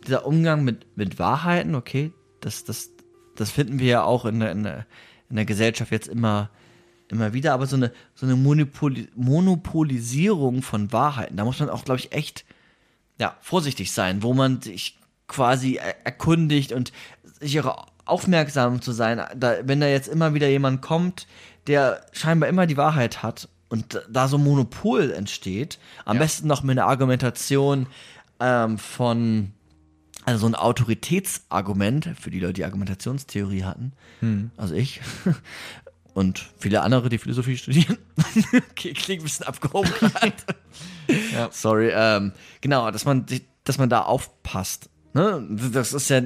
dieser Umgang mit, mit Wahrheiten, okay, das, das, das finden wir ja auch in der, in der, in der Gesellschaft jetzt immer, immer wieder, aber so eine, so eine Monopoli Monopolisierung von Wahrheiten, da muss man auch, glaube ich, echt ja, vorsichtig sein, wo man sich quasi erkundigt und sich auch aufmerksam zu sein, da, wenn da jetzt immer wieder jemand kommt, der scheinbar immer die Wahrheit hat und da so ein Monopol entsteht, am ja. besten noch mit einer Argumentation ähm, von also so ein Autoritätsargument für die Leute, die Argumentationstheorie hatten, also ich [LAUGHS] und viele andere, die Philosophie studieren. [LAUGHS] okay, klingt ein bisschen abgehoben gerade. [LAUGHS] Ja. Sorry, ähm, genau, dass man, dass man da aufpasst. Ne? Das ist ja,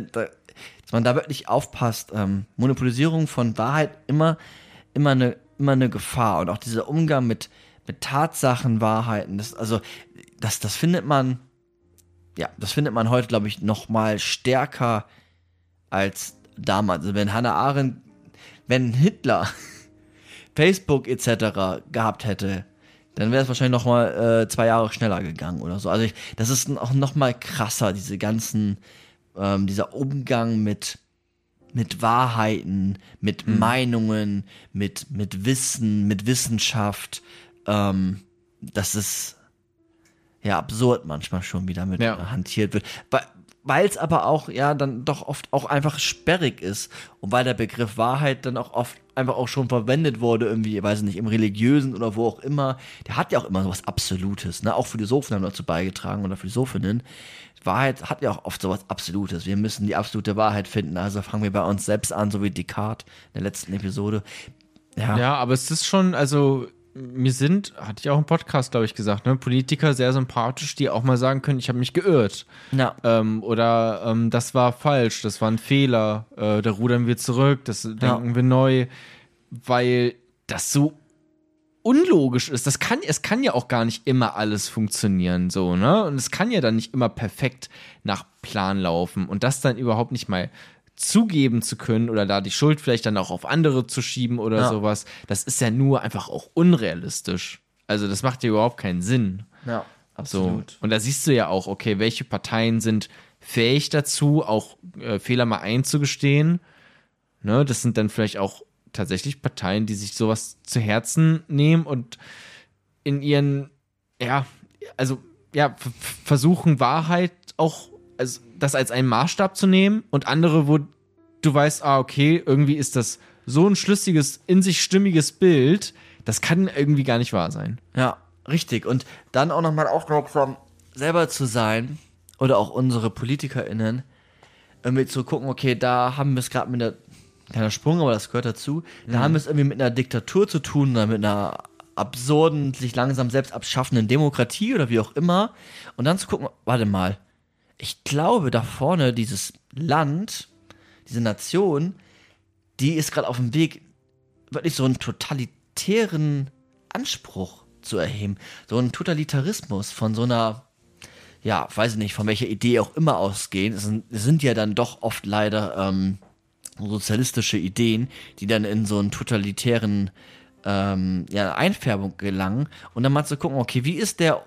dass man da wirklich aufpasst. Ähm, Monopolisierung von Wahrheit immer, immer eine, immer eine Gefahr und auch dieser Umgang mit, mit Tatsachen, Wahrheiten. Das, also, das, das findet man, ja, das findet man heute, glaube ich, noch mal stärker als damals. Also wenn Hannah Arendt, wenn Hitler [LAUGHS] Facebook etc. gehabt hätte, dann wäre es wahrscheinlich noch mal äh, zwei Jahre schneller gegangen oder so. Also ich, das ist auch noch mal krasser, diese ganzen, ähm, dieser Umgang mit mit Wahrheiten, mit Meinungen, mit mit Wissen, mit Wissenschaft. Ähm, das ist ja absurd manchmal schon, wie damit Ja. äh, hantiert wird. Weil es aber auch ja dann doch oft auch einfach sperrig ist und weil der Begriff Wahrheit dann auch oft einfach auch schon verwendet wurde, irgendwie, ich weiß nicht, im religiösen oder wo auch immer, der hat ja auch immer sowas Absolutes, ne? Auch Philosophen haben dazu beigetragen oder Philosophinnen. Wahrheit hat ja auch oft sowas Absolutes. Wir müssen die absolute Wahrheit finden. Also fangen wir bei uns selbst an, so wie Descartes in der letzten Episode. Ja, Ja, aber es ist schon, also mir sind, hatte ich auch im Podcast, glaube ich, gesagt, ne, Politiker sehr sympathisch, die auch mal sagen können, ich habe mich geirrt. ja. Ähm, oder ähm, das war falsch, das war ein Fehler, äh, da rudern wir zurück, das denken wir neu, weil das so unlogisch ist. Das kann, es kann ja auch gar nicht immer alles funktionieren, so, ne? Und es kann ja dann nicht immer perfekt nach Plan laufen. Und das dann überhaupt nicht mal zugeben zu können oder da die Schuld vielleicht dann auch auf andere zu schieben oder Ja. sowas, das ist ja nur einfach auch unrealistisch. Also das macht ja überhaupt keinen Sinn. ja, So. absolut. Und da siehst du ja auch, okay, welche Parteien sind fähig dazu, auch äh, Fehler mal einzugestehen. Ne, das sind dann vielleicht auch tatsächlich Parteien, die sich sowas zu Herzen nehmen und in ihren, ja, also, ja, versuchen Wahrheit auch, also das als einen Maßstab zu nehmen und andere, wo du weißt, ah, okay, irgendwie ist das so ein schlüssiges, in sich stimmiges Bild, das kann irgendwie gar nicht wahr sein. Ja, richtig. Und dann auch nochmal aufmerksam selber zu sein oder auch unsere PolitikerInnen, irgendwie zu gucken, okay, da haben wir es gerade mit einer, kleiner Sprung, aber das gehört dazu, da haben wir es irgendwie mit einer Diktatur zu tun oder mit einer absurden, sich langsam selbst abschaffenden Demokratie oder wie auch immer. Und dann zu gucken, warte mal, ich glaube, da vorne dieses Land, diese Nation, die ist gerade auf dem Weg, wirklich so einen totalitären Anspruch zu erheben. So einen Totalitarismus von so einer, ja, weiß ich nicht, von welcher Idee auch immer ausgehen. Es sind, es sind ja dann doch oft leider ähm, sozialistische Ideen, die dann in so einen totalitären ähm, ja, Einfärbung gelangen. Und dann mal zu gucken, okay, wie ist der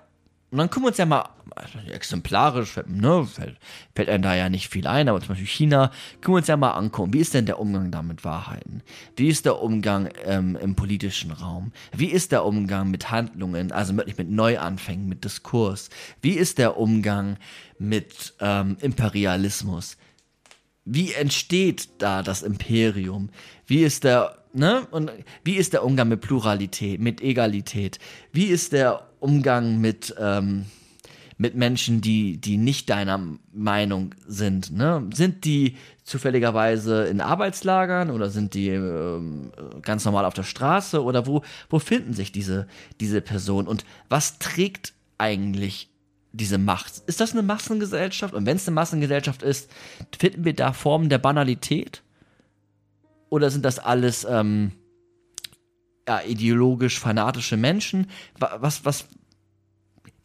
und dann gucken wir uns ja mal also exemplarisch, ne, fällt, fällt einem da ja nicht viel ein, aber zum Beispiel China, können wir uns ja mal angucken, wie ist denn der Umgang da mit Wahrheiten? Wie ist der Umgang ähm, im politischen Raum? Wie ist der Umgang mit Handlungen, also wirklich mit Neuanfängen, mit Diskurs? Wie ist der Umgang mit ähm, Imperialismus? Wie entsteht da das Imperium? Wie ist der, ne? Und wie ist der Umgang mit Pluralität, mit Egalität? Wie ist der Umgang mit, ähm, mit Menschen, die, die nicht deiner Meinung sind? Ne? Sind die zufälligerweise in Arbeitslagern oder sind die ähm, ganz normal auf der Straße oder wo, wo finden sich diese, diese Personen? Und was trägt eigentlich diese Macht. Ist das eine Massengesellschaft? Und wenn es eine Massengesellschaft ist, finden wir da Formen der Banalität? Oder sind das alles ähm, ja, ideologisch fanatische Menschen? Wa- Was, was,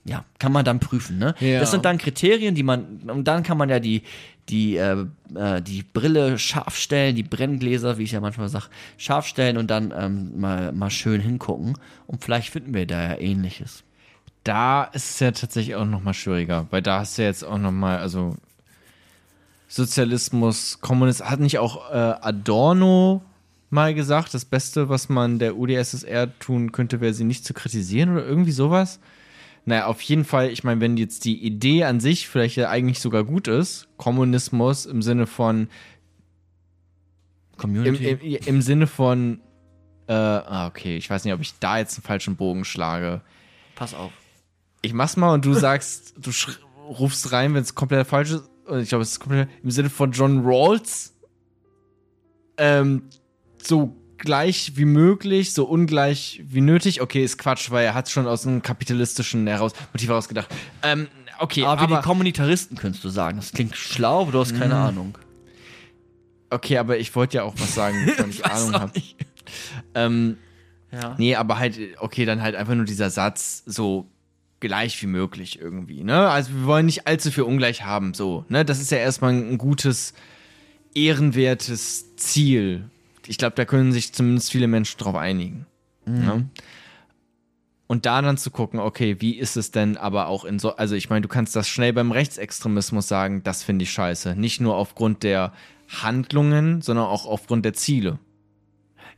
ja, kann man dann prüfen, ne? Ja. Das sind dann Kriterien, die man, und dann kann man ja die, die, äh, äh, die Brille scharf stellen, die Brenngläser, wie ich ja manchmal sage, scharf stellen und dann ähm, mal, mal schön hingucken. Und vielleicht finden wir da ja ähnliches. Da ist es ja tatsächlich auch noch mal schwieriger, weil da hast du ja jetzt auch noch mal, also Sozialismus, Kommunismus, hat nicht auch äh, Adorno mal gesagt, das Beste, was man der UdSSR tun könnte, wäre sie nicht zu kritisieren oder irgendwie sowas? Naja, auf jeden Fall, ich meine, wenn jetzt die Idee an sich vielleicht ja eigentlich sogar gut ist, Kommunismus im Sinne von, im, Community. im, im Sinne von, äh, ah, okay, ich weiß nicht, ob ich da jetzt einen falschen Bogen schlage. Pass auf. Ich mach's mal und du sagst, du rufst rein, wenn es komplett falsch ist. und ich glaube, es ist komplett im Sinne von John Rawls, ähm, so gleich wie möglich, so ungleich wie nötig. Okay, ist Quatsch, weil er hat schon aus einem kapitalistischen heraus, Motiv herausgedacht. Ähm, okay, aber, aber, wie die Kommunitaristen könntest du sagen. Das klingt schlau, aber du hast keine Ahnung. okay, aber ich wollte ja auch was sagen, [LAUGHS] wovon ich weiß Ahnung habe. Ähm, Ja. Nee, aber halt, okay, dann halt einfach nur dieser Satz so gleich wie möglich irgendwie, ne? Also wir wollen nicht allzu viel ungleich haben, so, ne? Das ist ja erstmal ein gutes, ehrenwertes Ziel. Ich glaube, da können sich zumindest viele Menschen drauf einigen. Ne? Und da dann zu gucken, okay, wie ist es denn aber auch in so, also ich meine, du kannst das schnell beim Rechtsextremismus sagen, das finde ich scheiße. Nicht nur aufgrund der Handlungen, sondern auch aufgrund der Ziele.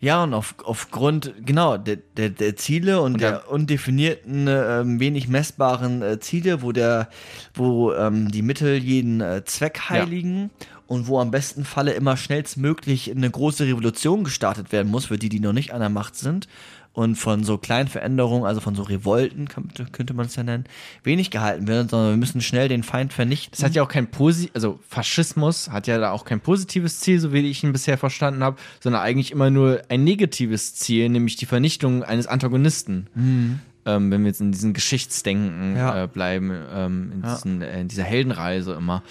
Ja, und auf, aufgrund, genau, der, der, der Ziele und, Und der, der- undefinierten, ähm, wenig messbaren äh, Ziele, wo der, wo ähm, die Mittel jeden äh, Zweck heiligen und wo am besten Falle immer schnellstmöglich eine große Revolution gestartet werden muss, für die, die noch nicht an der Macht sind. Und von so kleinen Veränderungen, also von so Revolten, könnte, könnte man es ja nennen, wenig gehalten werden, sondern wir müssen schnell den Feind vernichten. Es hat ja auch kein Posi also Faschismus hat ja da auch kein positives Ziel, so wie ich ihn bisher verstanden habe, sondern eigentlich immer nur ein negatives Ziel, nämlich die Vernichtung eines Antagonisten. Ähm, wenn wir jetzt in diesem Geschichtsdenken Ja. äh, bleiben, ähm, in, Ja. diesen, äh, in dieser Heldenreise immer.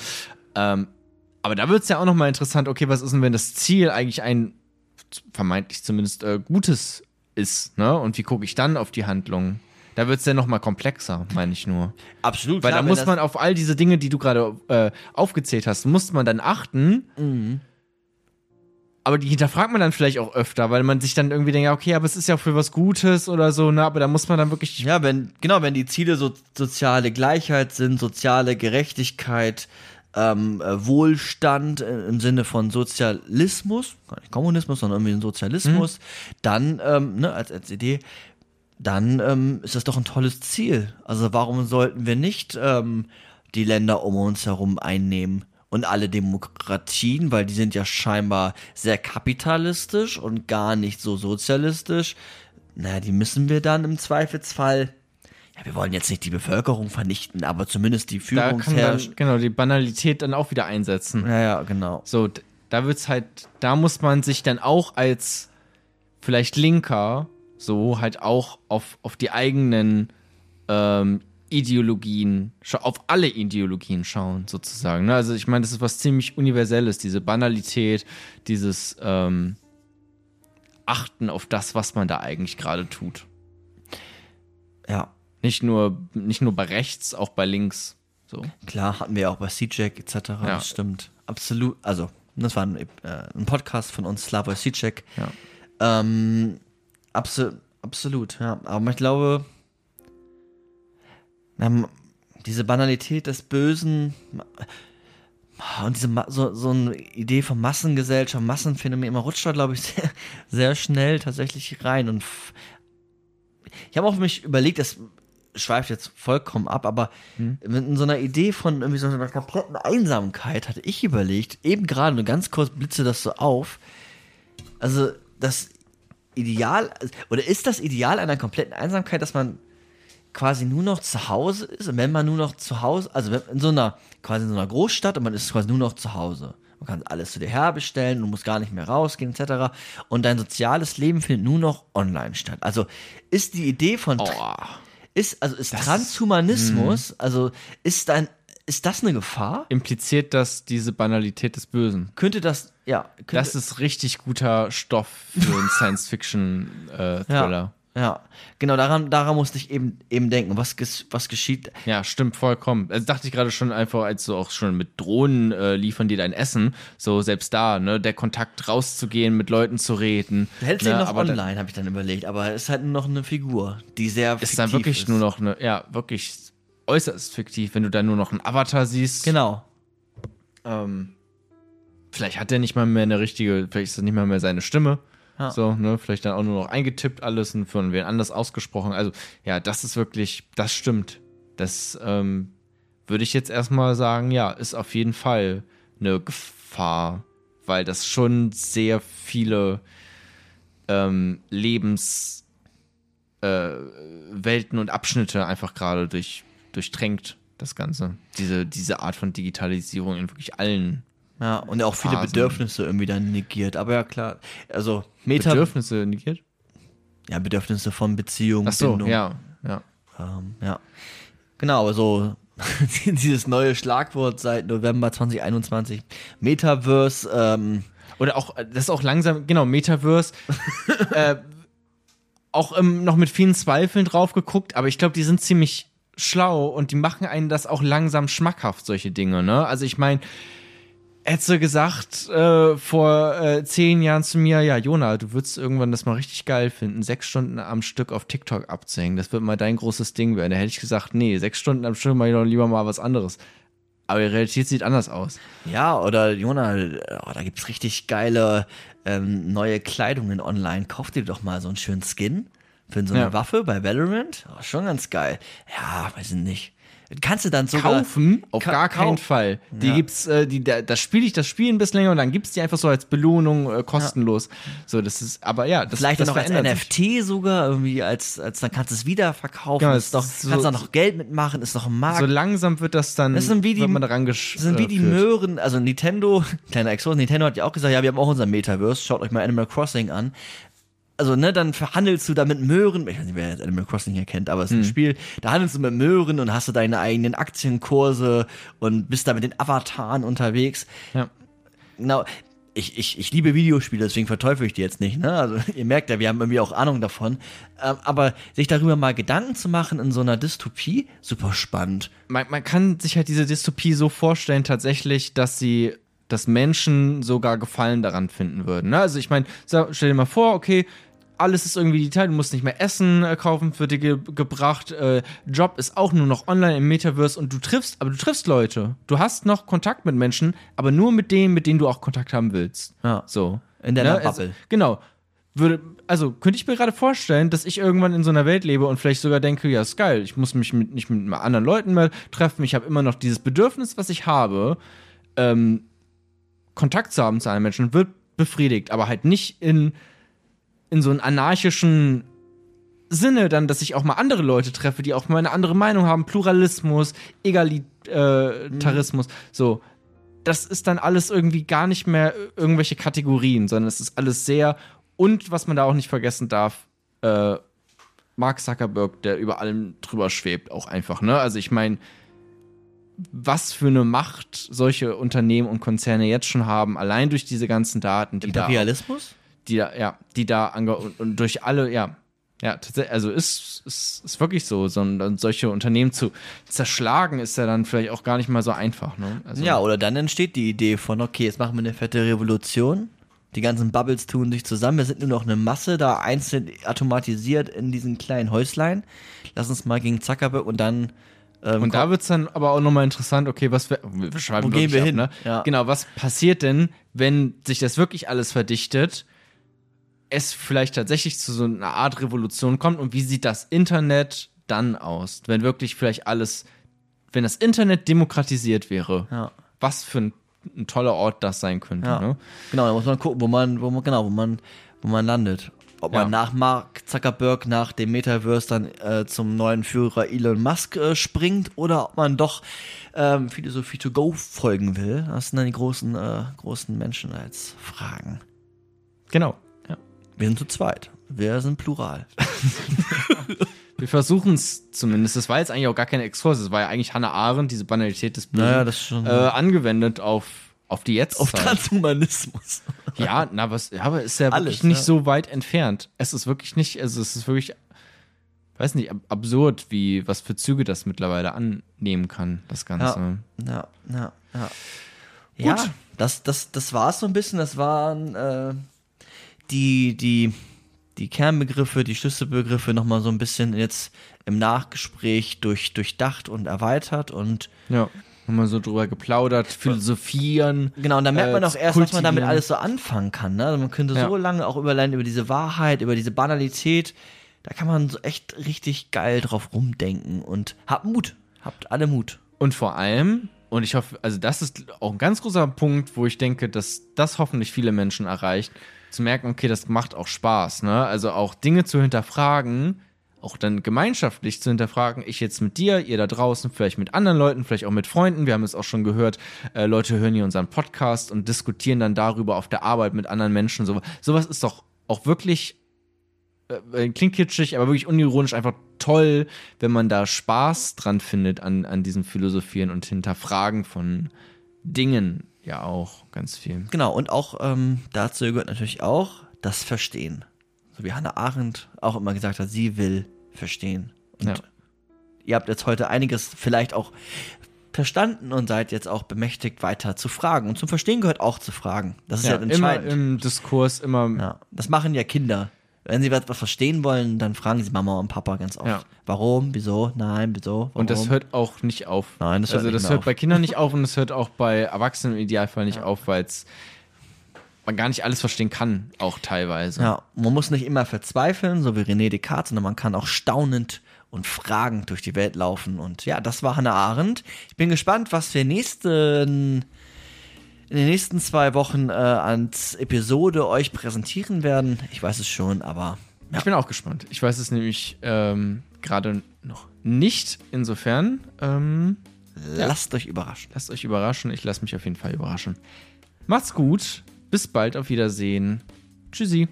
Ähm, aber da wird es ja auch nochmal interessant, okay, was ist denn, wenn das Ziel eigentlich ein vermeintlich zumindest äh, gutes ist, ne? Und wie gucke ich dann auf die Handlung? Da wird es ja nochmal komplexer, meine ich nur. Absolut. Weil klar, da muss man auf all diese Dinge, die du gerade äh, aufgezählt hast, muss man dann achten. Mhm. Aber die hinterfragt man dann vielleicht auch öfter, weil man sich dann irgendwie denkt, ja, okay, aber es ist ja für was Gutes oder so, ne? Aber da muss man dann wirklich. Ja, wenn, genau, wenn die Ziele so soziale Gleichheit sind, soziale Gerechtigkeit, ähm, äh, Wohlstand äh, im Sinne von Sozialismus, gar nicht Kommunismus, sondern irgendwie ein Sozialismus, dann, ähm, ne, als, als Idee, dann ähm, ist das doch ein tolles Ziel. Also warum sollten wir nicht ähm, die Länder um uns herum einnehmen? Und alle Demokratien, weil die sind ja scheinbar sehr kapitalistisch und gar nicht so sozialistisch. Na, die müssen wir dann im Zweifelsfall. Ja, wir wollen jetzt nicht die Bevölkerung vernichten, aber zumindest die Führungsherrschaft. genau, die Banalität dann auch wieder einsetzen. Ja, ja, genau. So, da wird's halt, da muss man sich dann auch als vielleicht Linker so halt auch auf, auf die eigenen ähm, Ideologien, auf alle Ideologien schauen, sozusagen. Ne? Also ich meine, das ist was ziemlich Universelles, diese Banalität, dieses ähm, Achten auf das, was man da eigentlich gerade tut. Ja, Nicht nur, nicht nur bei rechts, auch bei links. So. klar, hatten wir auch bei CJack etc. Ja. Das stimmt. Absolut. Also, das war ein, äh, ein Podcast von uns, Slavoj CJack. Ja. Ähm, abso absolut, ja. Aber ich glaube, na, diese Banalität des Bösen und diese so, so eine Idee von Massengesellschaft, Massenphänomen, man rutscht da, glaube ich, [LAUGHS] sehr, sehr schnell tatsächlich rein. Und ich habe auch für mich überlegt, das schweift jetzt vollkommen ab, aber in so einer Idee von irgendwie so einer kompletten Einsamkeit hatte ich überlegt, eben gerade nur ganz kurz blitze das so auf, also das Ideal, oder ist das Ideal einer kompletten Einsamkeit, dass man quasi nur noch zu Hause ist und wenn man nur noch zu Hause, also in so einer, quasi in so einer Großstadt und man ist quasi nur noch zu Hause. Man kann alles zu dir herbestellen, du musst gar nicht mehr rausgehen, etc. Und dein soziales Leben findet nur noch online statt. Also ist die Idee von Oh. Ist, also ist Das- Transhumanismus, also ist dein, ist das eine Gefahr? Impliziert das diese Banalität des Bösen? Könnte das, ja, könnte, Das ist richtig guter Stoff für einen [LAUGHS] Science-Fiction-Thriller. ja, genau, daran, daran musste ich eben, eben denken. Was, ges- was geschieht? ja. stimmt vollkommen. Also dachte ich gerade schon einfach, als du auch schon mit Drohnen äh, liefern dir dein Essen, so selbst da, ne, der Kontakt rauszugehen, mit Leuten zu reden. Du hältst ne, ihn noch dann online, habe ich dann überlegt, aber es ist halt nur noch eine Figur, die sehr Ist dann fiktiv wirklich ist. nur noch eine, ja, wirklich äußerst fiktiv, wenn du dann nur noch einen Avatar siehst. Genau. Ähm, vielleicht hat er nicht mal mehr eine richtige, vielleicht ist das nicht mal mehr seine Stimme. Ja. So, ne, vielleicht dann auch nur noch eingetippt alles und von wen anders ausgesprochen. Also, ja, das ist wirklich, das stimmt. Das ähm, würde ich jetzt erstmal sagen, ja, ist auf jeden Fall eine Gefahr, weil das schon sehr viele ähm, Lebens äh, und Abschnitte einfach gerade durch, durchdrängt. das Ganze. Diese, diese Art von Digitalisierung in wirklich allen Ja, und auch viele Phasen. Bedürfnisse irgendwie dann negiert. Aber ja, klar. Also, Meta. Bedürfnisse negiert. ja, Bedürfnisse von Beziehung, Ach so, Bindung. ja, ja. Ähm, ja. Genau, also [LAUGHS] dieses neue Schlagwort seit November 2021. Metaverse, ähm, Oder auch, das ist auch langsam, genau, Metaverse. [LAUGHS] äh, auch ähm, noch mit vielen Zweifeln drauf geguckt, aber ich glaube, die sind ziemlich schlau und die machen einen das auch langsam schmackhaft, solche Dinge, ne? Also ich meine, hättest du gesagt äh, vor äh, zehn Jahren zu mir, ja, Jona, du würdest irgendwann das mal richtig geil finden, sechs Stunden am Stück auf TikTok abzuhängen, das wird mal dein großes Ding werden. Da hätte ich gesagt, nee, sechs Stunden am Stück mal lieber mal was anderes. Aber die Realität sieht anders aus. ja, oder Jona, oh, da gibt's richtig geile ähm, neue Kleidungen online. Kauf dir doch mal so einen schönen Skin für so eine Ja. Waffe bei Valorant. Oh, schon ganz geil. Ja, weiß ich nicht. Kannst du dann sogar kaufen auf Ka- gar keinen Fall. Die Ja. gibt's, äh, die, da, da spiele ich das Spiel ein bisschen länger und dann gibt's die einfach so als Belohnung äh, kostenlos. So, das ist, aber ja, das Vielleicht das noch als verändert sich. NFT sogar, irgendwie als, als dann kannst du es wieder verkaufen. Ja, ist doch, so- kannst auch noch Geld mitmachen, ist doch ein Markt. So langsam wird das dann, Das sind wie die- wird man daran Das sind wie die äh, führt. Möhren, also Nintendo, [LAUGHS] kleiner Exkurs, Nintendo hat ja auch gesagt, ja, wir haben auch unser Metaverse, schaut euch mal Animal Crossing an. Also, ne, dann verhandelst du da mit Möhren, ich weiß nicht, wer jetzt Animal Crossing hier kennt, aber es ist Hm. ein Spiel, da handelst du mit Möhren und hast du deine eigenen Aktienkurse und bist da mit den Avataren unterwegs. Ja. Genau. Ich, ich, ich liebe Videospiele, deswegen verteufel ich die jetzt nicht. Ne? Also [LAUGHS] ihr merkt ja, wir haben irgendwie auch Ahnung davon. Ähm, aber sich darüber mal Gedanken zu machen in so einer Dystopie, super spannend. man, man kann sich halt diese Dystopie so vorstellen, tatsächlich, dass sie, dass Menschen sogar Gefallen daran finden würden. Ne? Also ich meine, stell dir mal vor, okay, alles ist irgendwie digital, du musst nicht mehr Essen äh, kaufen, wird dir ge gebracht, äh, Job ist auch nur noch online im Metaverse und du triffst, aber du triffst Leute. Du hast noch Kontakt mit Menschen, aber nur mit denen, mit denen du auch Kontakt haben willst. Ja. So. In deiner Ne? Also, Bubble. genau. Würde, also könnte ich mir gerade vorstellen, dass ich irgendwann in so einer Welt lebe und vielleicht sogar denke, ja, ist geil, ich muss mich mit, nicht mit anderen Leuten mehr treffen, ich habe immer noch dieses Bedürfnis, was ich habe, ähm, Kontakt zu haben zu einem Menschen, wird befriedigt, aber halt nicht in, in so einen anarchischen Sinne dann, dass ich auch mal andere Leute treffe, die auch mal eine andere Meinung haben, Pluralismus, Egalitarismus, so. Das ist dann alles irgendwie gar nicht mehr irgendwelche Kategorien, sondern es ist alles sehr und was man da auch nicht vergessen darf, äh, Mark Zuckerberg, der über allem drüber schwebt, auch einfach, ne? Also ich meine, was für eine Macht solche Unternehmen und Konzerne jetzt schon haben, allein durch diese ganzen Daten, die da, Imperialismus? Die da, ja, die da und, und durch alle, ja, ja, tatsächlich, also ist, ist, ist wirklich so, sondern solche Unternehmen zu zerschlagen, ist ja dann vielleicht auch gar nicht mal so einfach, ne? Also, Ja, oder dann entsteht die Idee von, okay, jetzt machen wir eine fette Revolution. Die ganzen Bubbles tun sich zusammen. Wir sind nur noch eine Masse, da einzeln automatisiert in diesen kleinen Häuslein. Lass uns mal gegen Zuckerberg und dann. Ähm, Und da wird's dann aber auch nochmal interessant, okay, was wir, wir schreiben Wo gehen wir ab, hin? Ne? Ja. Genau, was passiert denn, wenn sich das wirklich alles verdichtet, es vielleicht tatsächlich zu so einer Art Revolution kommt und wie sieht das Internet dann aus? Wenn wirklich vielleicht alles, wenn das Internet demokratisiert wäre, Ja. was für ein, ein toller Ort das sein könnte. Ja. Ne? Genau, da muss man gucken, wo man, wo man, genau, wo man, wo man landet. Ob Ja. man nach Mark Zuckerberg, nach dem Metaverse dann äh, zum neuen Führer Elon Musk äh, springt oder ob man doch ähm, Philosophie to go folgen will. Das sind dann die großen, äh, großen Menschen als Fragen. Genau. Ja. Wir sind zu zweit. Wir sind plural. [LAUGHS] Wir versuchen es zumindest. Das war jetzt eigentlich auch gar keine Exkurs. Das war ja eigentlich Hannah Arendt, diese Banalität des Bösen, Naja, das schon- äh, angewendet auf, auf die Jetztzeit. Auf Transhumanismus. [LAUGHS] Ja, na, was, ja, aber ist ja Alles, wirklich nicht ja. so weit entfernt. Es ist wirklich nicht, also es ist wirklich, weiß nicht, ab absurd, wie, was für Züge das mittlerweile annehmen kann, das Ganze. Ja, ja, ja. Ja, Gut. das, das, das war es so ein bisschen. Das waren äh, die, die, die Kernbegriffe, die Schlüsselbegriffe nochmal so ein bisschen jetzt im Nachgespräch durch, durchdacht und erweitert. Und Ja. Haben wir so drüber geplaudert, philosophieren. genau, und dann merkt man äh, auch erst, was man damit alles so anfangen kann. Ne? Also man könnte Ja. so lange auch überleiten über diese Wahrheit, über diese Banalität. Da kann man so echt richtig geil drauf rumdenken. Und habt Mut. Habt alle Mut. Und vor allem, und ich hoffe, also das ist auch ein ganz großer Punkt, wo ich denke, dass das hoffentlich viele Menschen erreicht, zu merken, okay, das macht auch Spaß, ne? Also auch Dinge zu hinterfragen, auch dann gemeinschaftlich zu hinterfragen, ich jetzt mit dir, ihr da draußen, vielleicht mit anderen Leuten, vielleicht auch mit Freunden. Wir haben es auch schon gehört, äh, Leute hören hier unseren Podcast und diskutieren dann darüber auf der Arbeit mit anderen Menschen. So, sowas ist doch auch wirklich, äh, klingt kitschig, aber wirklich unironisch einfach toll, wenn man da Spaß dran findet an, an diesem Philosophieren und Hinterfragen von Dingen ja auch ganz viel. Genau, und auch ähm, dazu gehört natürlich auch das Verstehen so wie Hannah Arendt auch immer gesagt hat, sie will verstehen. Und Ja. ihr habt jetzt heute einiges vielleicht auch verstanden und seid jetzt auch bemächtigt, weiter zu fragen. Und zum Verstehen gehört auch zu fragen. Das ist ja, Ja, immer entscheidend. im Diskurs, immer ja, das machen ja Kinder. Wenn sie was was verstehen wollen, dann fragen sie Mama und Papa ganz oft. Ja. Warum? Wieso? Nein, wieso? Warum? Und das hört auch nicht auf. Nein, das hört also nicht das hört auf. bei Kindern nicht auf und das hört auch bei Erwachsenen im Idealfall nicht auf, weil es man gar nicht alles verstehen kann, auch teilweise. Ja, man muss nicht immer verzweifeln, so wie René Descartes, sondern man kann auch staunend und fragend durch die Welt laufen. Und ja, das war Hannah Arendt. Ich bin gespannt, was wir nächsten, in den nächsten zwei Wochen äh, als Episode euch präsentieren werden. Ich weiß es schon, aber ja. Ich bin auch gespannt. Ich weiß es nämlich ähm, gerade noch nicht. Insofern, ähm, lasst euch überraschen. lasst euch überraschen. Ich lasse mich auf jeden Fall überraschen. Macht's gut. Bis bald. Auf Wiedersehen. Tschüssi.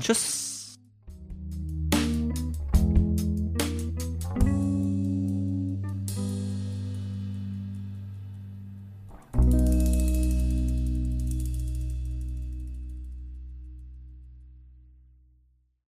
Tschüss.